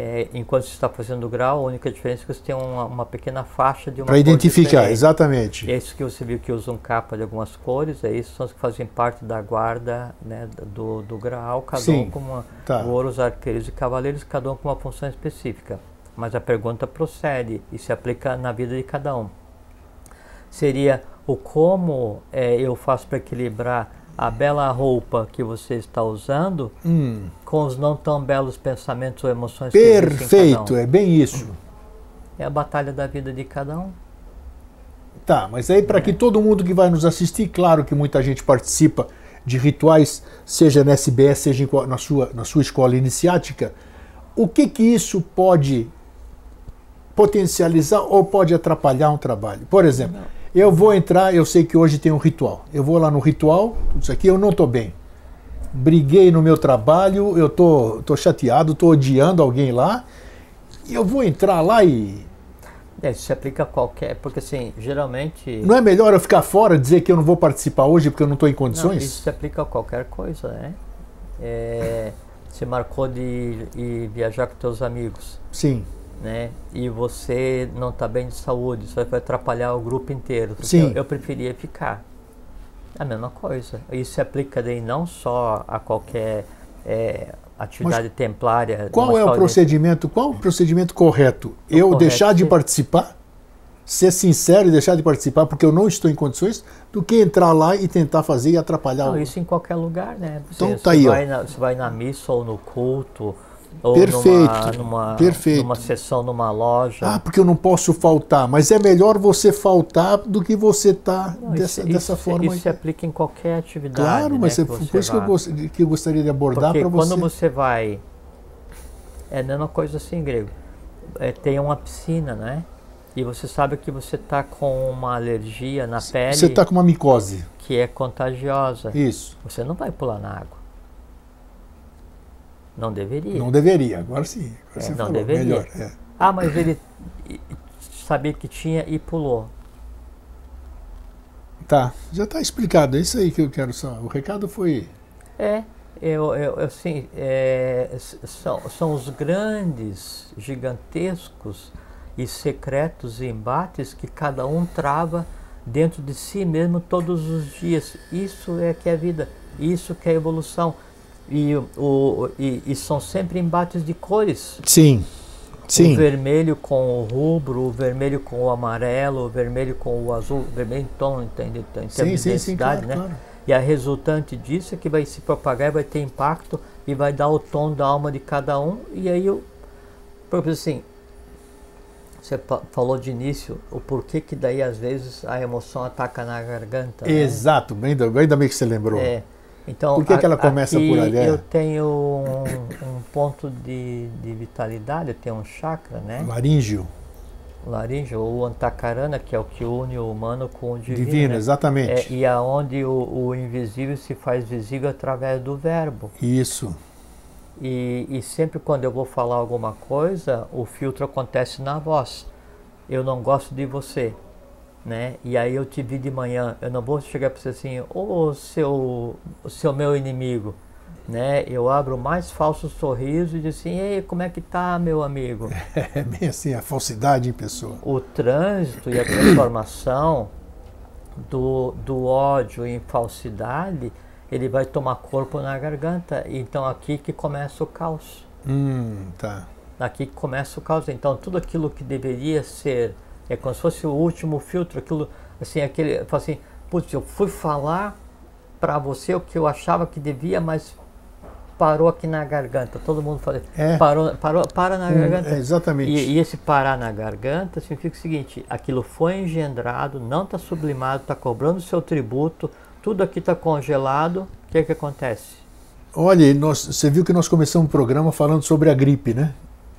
[SPEAKER 2] É, enquanto você está fazendo o grau, a única diferença é que você tem uma, uma pequena faixa de uma
[SPEAKER 1] para identificar,
[SPEAKER 2] diferente.
[SPEAKER 1] exatamente.
[SPEAKER 2] É isso que você viu que usam capa de algumas cores, é isso, são os que fazem parte da guarda né, do, do grau, cada
[SPEAKER 1] Sim,
[SPEAKER 2] um com uma.
[SPEAKER 1] tá.
[SPEAKER 2] Ouros, arqueiros e cavaleiros, cada um com uma função específica. Mas a pergunta procede e se aplica na vida de cada um. Seria o como é, eu faço para equilibrar a bela roupa que você está usando
[SPEAKER 1] Hum,
[SPEAKER 2] com os não tão belos pensamentos ou emoções
[SPEAKER 1] perfeito,
[SPEAKER 2] um.
[SPEAKER 1] é bem isso.
[SPEAKER 2] É a batalha da vida de cada um.
[SPEAKER 1] Tá, mas aí para que todo mundo que vai nos assistir, claro que muita gente participa de rituais, seja na SBS, seja em na sua, na sua escola iniciática, o que que isso pode potencializar ou pode atrapalhar um trabalho? Por exemplo, eu vou entrar, eu sei que hoje tem um ritual. Eu vou lá no ritual, tudo isso aqui, eu não estou bem. Briguei no meu trabalho, eu tô, tô chateado, tô odiando alguém lá, e eu vou entrar lá e
[SPEAKER 2] É, isso se aplica a qualquer, porque assim, geralmente.
[SPEAKER 1] Não é melhor eu ficar fora, dizer que eu não vou participar hoje porque eu não estou em
[SPEAKER 2] Não,
[SPEAKER 1] condições?
[SPEAKER 2] isso se aplica a qualquer coisa, né? É, você marcou de ir viajar com teus amigos,
[SPEAKER 1] Sim,
[SPEAKER 2] né? E você não está bem de saúde, isso vai atrapalhar o grupo inteiro.
[SPEAKER 1] Sim.
[SPEAKER 2] Eu, eu preferia ficar. A mesma coisa. Isso se aplica daí não só a qualquer é, atividade templária.
[SPEAKER 1] qual é o procedimento? Qual o procedimento correto? Eu
[SPEAKER 2] correto,
[SPEAKER 1] deixar de
[SPEAKER 2] sim.
[SPEAKER 1] participar, ser sincero e deixar de participar porque eu não estou em condições, do que entrar lá e tentar fazer e atrapalhar
[SPEAKER 2] Não,
[SPEAKER 1] o.
[SPEAKER 2] isso em qualquer lugar, né? Você,
[SPEAKER 1] Então tá aí,
[SPEAKER 2] vai na, você vai na missa ou no culto, ou
[SPEAKER 1] Perfeito,
[SPEAKER 2] numa, numa,
[SPEAKER 1] perfeito.
[SPEAKER 2] numa sessão numa loja.
[SPEAKER 1] Ah, porque eu não posso faltar, mas é melhor você faltar do que você estar
[SPEAKER 2] Não,
[SPEAKER 1] dessa,
[SPEAKER 2] isso,
[SPEAKER 1] dessa forma.
[SPEAKER 2] Isso se aplica em qualquer atividade.
[SPEAKER 1] claro,
[SPEAKER 2] né,
[SPEAKER 1] mas é por isso que eu, gost- que eu gostaria de abordar para
[SPEAKER 2] quando
[SPEAKER 1] você.
[SPEAKER 2] você vai. É a mesma coisa assim, grego. É, tem uma piscina, né? E você sabe que você está com uma alergia na pele
[SPEAKER 1] Você está com uma micose.
[SPEAKER 2] que é contagiosa.
[SPEAKER 1] Isso.
[SPEAKER 2] Você não vai pular na água. Não deveria.
[SPEAKER 1] Não deveria, agora sim. Agora
[SPEAKER 2] É, não
[SPEAKER 1] falou,
[SPEAKER 2] deveria.
[SPEAKER 1] melhor. é.
[SPEAKER 2] Ah, mas ele sabia que tinha e pulou.
[SPEAKER 1] Tá, já está explicado. É isso aí que eu quero só. O recado foi.
[SPEAKER 2] É, eu, eu, assim, é, são, são os grandes, gigantescos e secretos embates que cada um trava dentro de si mesmo todos os dias. Isso é que é vida, isso que é evolução. E, o, o- e, e são sempre embates de cores.
[SPEAKER 1] Sim.
[SPEAKER 2] O
[SPEAKER 1] Sim.
[SPEAKER 2] vermelho com o rubro, o vermelho com o amarelo, o vermelho com o azul, o vermelho em tom, entende? Então, Em termos
[SPEAKER 1] Sim,
[SPEAKER 2] de
[SPEAKER 1] sim, sim,
[SPEAKER 2] densidade,
[SPEAKER 1] claro,
[SPEAKER 2] né?
[SPEAKER 1] claro.
[SPEAKER 2] E a resultante disso é que vai se propagar, vai ter impacto e vai dar o tom da alma de cada um. E aí eu, por assim, você falou de início o porquê que daí às vezes a emoção ataca na garganta. né?
[SPEAKER 1] Exato, bem, ainda ainda bem que você lembrou.
[SPEAKER 2] É. Então,
[SPEAKER 1] Por que que ela começa por ali? É.
[SPEAKER 2] Eu tenho um, um ponto de, de vitalidade, eu tenho um chakra, né?
[SPEAKER 1] Laríngeo,
[SPEAKER 2] Laringe ou antacarana, que é o que une o humano com o divino.
[SPEAKER 1] divino,
[SPEAKER 2] né?
[SPEAKER 1] exatamente.
[SPEAKER 2] É, e aonde o, o invisível se faz visível através do verbo.
[SPEAKER 1] Isso.
[SPEAKER 2] E, e sempre quando eu vou falar alguma coisa, o filtro acontece na voz. Eu não gosto de você, né? E aí eu te vi de manhã. Eu não vou chegar para você assim, ô seu, seu meu inimigo, né? Eu abro o mais falso sorriso e digo assim, ei, como é que tá, meu amigo?
[SPEAKER 1] É bem assim, a falsidade em pessoa.
[SPEAKER 2] o trânsito e a transformação do, do ódio em falsidade, ele vai tomar corpo na garganta. Então aqui que começa o caos.
[SPEAKER 1] Hum, tá.
[SPEAKER 2] Aqui que começa o caos. Então tudo aquilo que deveria ser, é como se fosse o último filtro, aquilo, assim, aquele, fala assim, putz, eu fui falar para você o que eu achava que devia, mas parou aqui na garganta. Todo mundo fala,
[SPEAKER 1] É.
[SPEAKER 2] parou, parou, para na
[SPEAKER 1] Hum,
[SPEAKER 2] garganta.
[SPEAKER 1] é, exatamente.
[SPEAKER 2] E, e esse parar na garganta significa o seguinte: aquilo foi engendrado, não está sublimado, está cobrando seu tributo, tudo aqui está congelado. O que, que acontece?
[SPEAKER 1] Olha, nós, você viu que nós começamos um programa falando sobre a gripe, né?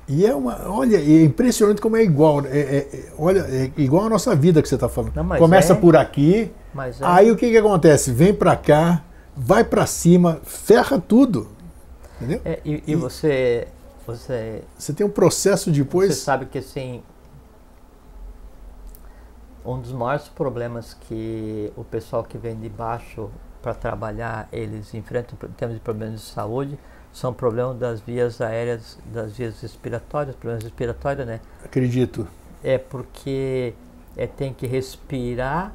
[SPEAKER 1] E é uma, olha, é impressionante como é igual. É, é- é- olha, é igual a nossa vida que você está falando.
[SPEAKER 2] Não,
[SPEAKER 1] Começa
[SPEAKER 2] é.
[SPEAKER 1] por aqui,
[SPEAKER 2] é,
[SPEAKER 1] aí o que, que acontece? Vem para cá, vai para cima, ferra tudo. Entendeu?
[SPEAKER 2] é, e, e você, você,
[SPEAKER 1] Você tem um processo
[SPEAKER 2] você
[SPEAKER 1] depois.
[SPEAKER 2] sabe que assim. Um dos maiores problemas que o pessoal que vem de baixo para trabalhar, eles enfrentam em termos de problemas de saúde, são problemas das vias aéreas, das vias respiratórias, problemas respiratórios, né?
[SPEAKER 1] Acredito.
[SPEAKER 2] É porque é, tem que respirar,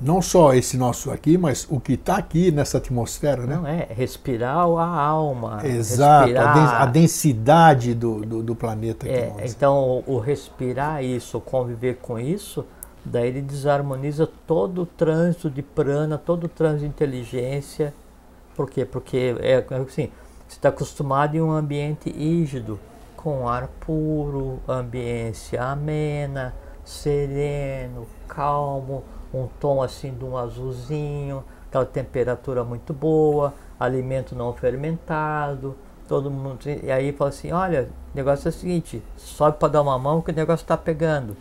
[SPEAKER 1] Não só esse nosso aqui, mas o que está aqui nessa atmosfera, né?
[SPEAKER 2] não é? Respirar a alma.
[SPEAKER 1] Exato, a,
[SPEAKER 2] respirar-
[SPEAKER 1] a densidade do, do, do planeta aqui.
[SPEAKER 2] É, então, o, o respirar isso, o conviver com isso, daí ele desarmoniza todo o trânsito de prana, todo o trânsito de inteligência. Por quê? Porque é assim, você está acostumado em um ambiente rígido, com ar puro, ambiência amena, sereno, calmo, um tom assim de um azulzinho, aquela temperatura muito boa, alimento não fermentado, todo mundo. E aí fala assim, olha, o negócio é o seguinte, sobe para dar uma mão que o negócio está pegando.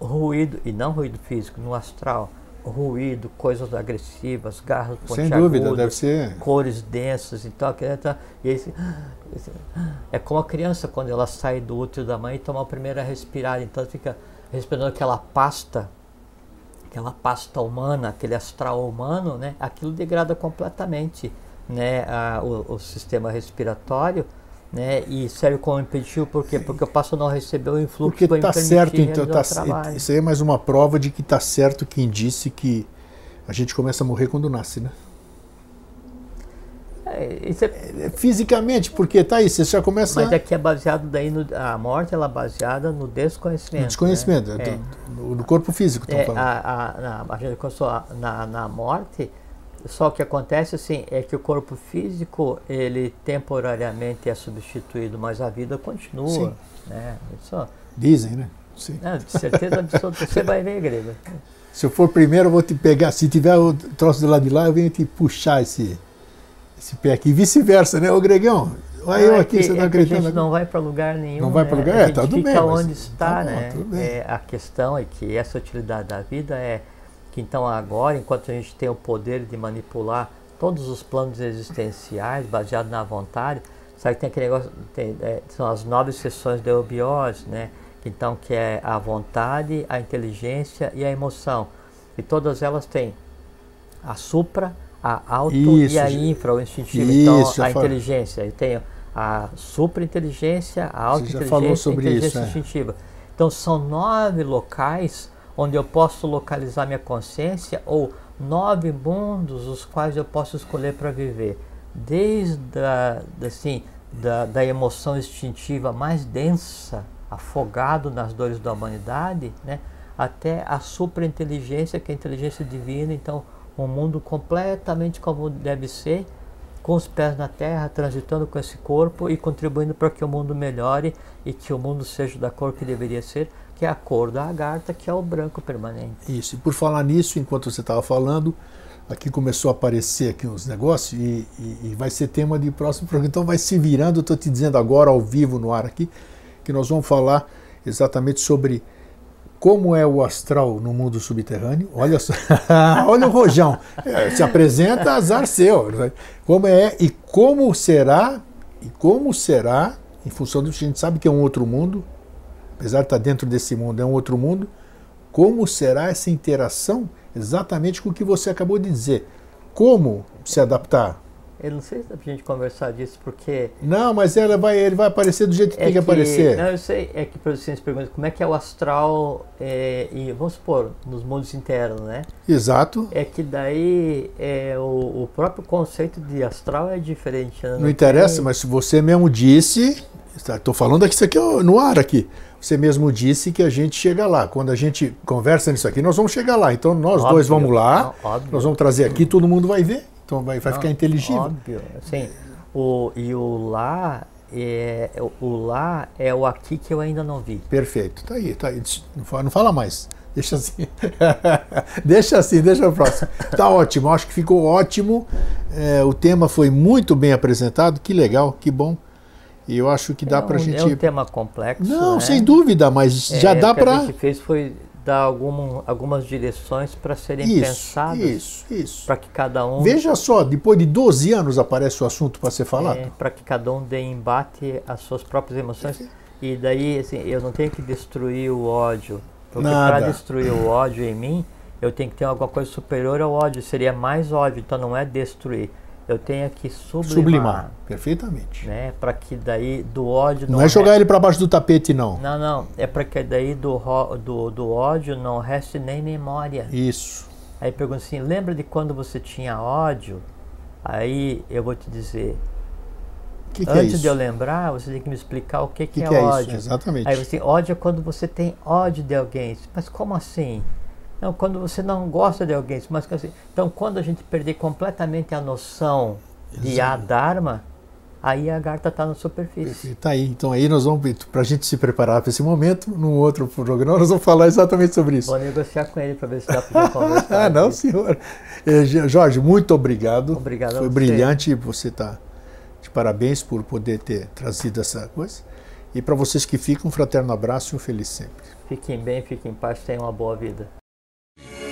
[SPEAKER 2] Ruído, e não ruído físico, no astral, ruído, coisas agressivas, garras
[SPEAKER 1] Sem dúvida, deve ser.
[SPEAKER 2] cores densas e tal, que- tá, e aí você- você- é como a criança quando ela sai do útero da mãe e toma a primeira respirada, então fica respirando aquela pasta, aquela pasta humana, aquele astral humano, né? Aquilo degrada completamente, né? a- o, o sistema respiratório, né? E serve como impeditivo por quê? Porque eu passo a não receber o influxo
[SPEAKER 1] Porque tá
[SPEAKER 2] permitir
[SPEAKER 1] certo, então. Tá, isso aí é mais uma prova de que tá certo quem disse que a gente começa a morrer quando nasce, né?
[SPEAKER 2] É, isso é-
[SPEAKER 1] É, Fisicamente, porque tá aí, você já começa
[SPEAKER 2] mas aqui é baseado daí no, a morte ela é baseada no desconhecimento.
[SPEAKER 1] no desconhecimento,
[SPEAKER 2] né?
[SPEAKER 1] do,
[SPEAKER 2] É.
[SPEAKER 1] do- do corpo físico, estão
[SPEAKER 2] É,
[SPEAKER 1] falando.
[SPEAKER 2] a, a, na, na, na morte, só o que acontece assim é que o corpo físico ele temporariamente é substituído, mas a vida continua,
[SPEAKER 1] Sim.
[SPEAKER 2] né? Isso,
[SPEAKER 1] Dizem, né? Sim.
[SPEAKER 2] não, de certeza absoluta, você vai ver, grego.
[SPEAKER 1] Se eu for primeiro, eu vou te pegar. Se tiver o troço do lado de lá, eu venho te puxar esse, esse pé aqui. E vice-versa, né? Ô, Gregão, olha eu
[SPEAKER 2] é
[SPEAKER 1] aqui,
[SPEAKER 2] que,
[SPEAKER 1] você
[SPEAKER 2] é
[SPEAKER 1] tá
[SPEAKER 2] que a gente não vai para lugar nenhum.
[SPEAKER 1] Não vai pra
[SPEAKER 2] né?
[SPEAKER 1] lugar?
[SPEAKER 2] A
[SPEAKER 1] É,
[SPEAKER 2] gente
[SPEAKER 1] tá tudo
[SPEAKER 2] fica
[SPEAKER 1] bem,
[SPEAKER 2] onde está,
[SPEAKER 1] tá bom,
[SPEAKER 2] né? É, a questão é que essa utilidade da vida é que então agora, enquanto a gente tem o poder de manipular todos os planos existenciais baseados na vontade, sabe que tem aquele negócio, tem, é, são as nove sessões da eubiose, né? Então que é a vontade, a inteligência e a emoção. E todas elas têm a supra, a auto
[SPEAKER 1] Isso,
[SPEAKER 2] e a infra, o instintivo.
[SPEAKER 1] Isso,
[SPEAKER 2] então a inteligência, eu tenho a supra-inteligência, a auto-inteligência e a inteligência
[SPEAKER 1] isso, é.
[SPEAKER 2] instintiva. Então são nove locais onde eu posso localizar minha consciência ou nove mundos os quais eu posso escolher para viver. Desde a, assim, da, da emoção instintiva mais densa, afogado nas dores da humanidade, né, até a superinteligência, que é a inteligência divina, então um mundo completamente como deve ser, com os pés na terra, transitando com esse corpo e contribuindo para que o mundo melhore e que o mundo seja da cor que deveria ser, que é a cor da agarta, que é o branco permanente.
[SPEAKER 1] Isso, e por falar nisso, enquanto você estava falando, aqui começou a aparecer aqui uns negócios e, e- e vai ser tema de próximo programa. Então vai se virando, estou te dizendo agora ao vivo no ar aqui, que nós vamos falar exatamente sobre como é o astral no mundo subterrâneo. Olha só, olha o rojão. É, se apresenta azar seu. né? Como é e como será e como será em função disso a gente sabe que é um outro mundo, apesar de estar dentro desse mundo, é um outro mundo. Como será essa interação exatamente com o que você acabou de dizer? Como se adaptar?
[SPEAKER 2] Eu não sei se dá pra gente conversar disso, porque.
[SPEAKER 1] Não, mas ela vai, ele vai aparecer do jeito que tem que, aparecer.
[SPEAKER 2] Não, eu sei, é que você se pergunta como é que é o astral, é, e, vamos supor, nos mundos internos, né?
[SPEAKER 1] Exato.
[SPEAKER 2] É que daí é, o, o próprio conceito de astral é diferente. né?
[SPEAKER 1] Não interessa,
[SPEAKER 2] tem-
[SPEAKER 1] mas se você mesmo disse, estou falando aqui isso aqui ó, no ar aqui. Você mesmo disse que a gente chega lá. Quando a gente conversa nisso aqui, nós vamos chegar lá. Então nós
[SPEAKER 2] Óbvio.
[SPEAKER 1] dois vamos lá,
[SPEAKER 2] óbvio.
[SPEAKER 1] nós vamos trazer aqui, todo mundo vai ver. Então vai, vai
[SPEAKER 2] Não,
[SPEAKER 1] ficar inteligível.
[SPEAKER 2] Óbvio. Assim, o, e o lá é, o lá é o aqui que eu ainda não vi.
[SPEAKER 1] Perfeito. Tá aí, tá aí. Não fala, não fala mais. Deixa assim. deixa assim, deixa o próximo. Tá ótimo, acho que ficou ótimo. É, o tema foi muito bem apresentado, que legal, que bom. E eu acho que dá
[SPEAKER 2] é um,
[SPEAKER 1] gente.
[SPEAKER 2] É um tema complexo.
[SPEAKER 1] Não,
[SPEAKER 2] né?
[SPEAKER 1] sem dúvida, mas
[SPEAKER 2] É,
[SPEAKER 1] já dá
[SPEAKER 2] o que a gente fez foi dar algum, algumas direções para serem
[SPEAKER 1] Isso,
[SPEAKER 2] pensadas
[SPEAKER 1] isso, isso.
[SPEAKER 2] para que cada um
[SPEAKER 1] Veja só, depois de 12 anos aparece o assunto para ser falado.
[SPEAKER 2] é, para que cada um dê embate às suas próprias emoções e daí assim, eu não tenho que destruir o ódio porque para destruir o ódio em mim eu tenho que ter alguma coisa superior ao ódio seria mais ódio então não é destruir eu tenho que sublimar,
[SPEAKER 1] Sublimar, perfeitamente.
[SPEAKER 2] né para que daí do ódio
[SPEAKER 1] Não,
[SPEAKER 2] não,
[SPEAKER 1] é jogar ele para baixo do tapete, não.
[SPEAKER 2] não não é para que daí do, do, do ódio não reste nem memória
[SPEAKER 1] Isso.
[SPEAKER 2] Aí pergunta assim, lembra de quando você tinha ódio? Aí eu vou te dizer,
[SPEAKER 1] O que, que é
[SPEAKER 2] antes
[SPEAKER 1] isso?
[SPEAKER 2] de eu lembrar, você tem que me explicar o que, que, é,
[SPEAKER 1] que é isso?
[SPEAKER 2] ódio.
[SPEAKER 1] Exatamente.
[SPEAKER 2] Aí você, ódio é quando você tem ódio de alguém. Mas como assim? Não, quando você não gosta de alguém. Mas assim, então quando a gente perder completamente a noção de
[SPEAKER 1] Exato.
[SPEAKER 2] a Dharma, aí a garta está na superfície.
[SPEAKER 1] Tá aí. Então aí nós vamos, para a gente se preparar para esse momento, num outro programa, nós vamos falar exatamente sobre isso.
[SPEAKER 2] Vou negociar com ele para ver se dá para conversar.
[SPEAKER 1] Ah, não, senhor. Eh, Jorge, muito obrigado.
[SPEAKER 2] Obrigado a
[SPEAKER 1] Foi
[SPEAKER 2] você.
[SPEAKER 1] brilhante. Você está de parabéns por poder ter trazido essa coisa. E para vocês que ficam, um fraterno abraço e um feliz sempre.
[SPEAKER 2] Fiquem bem, fiquem em paz, tenham uma boa vida. you.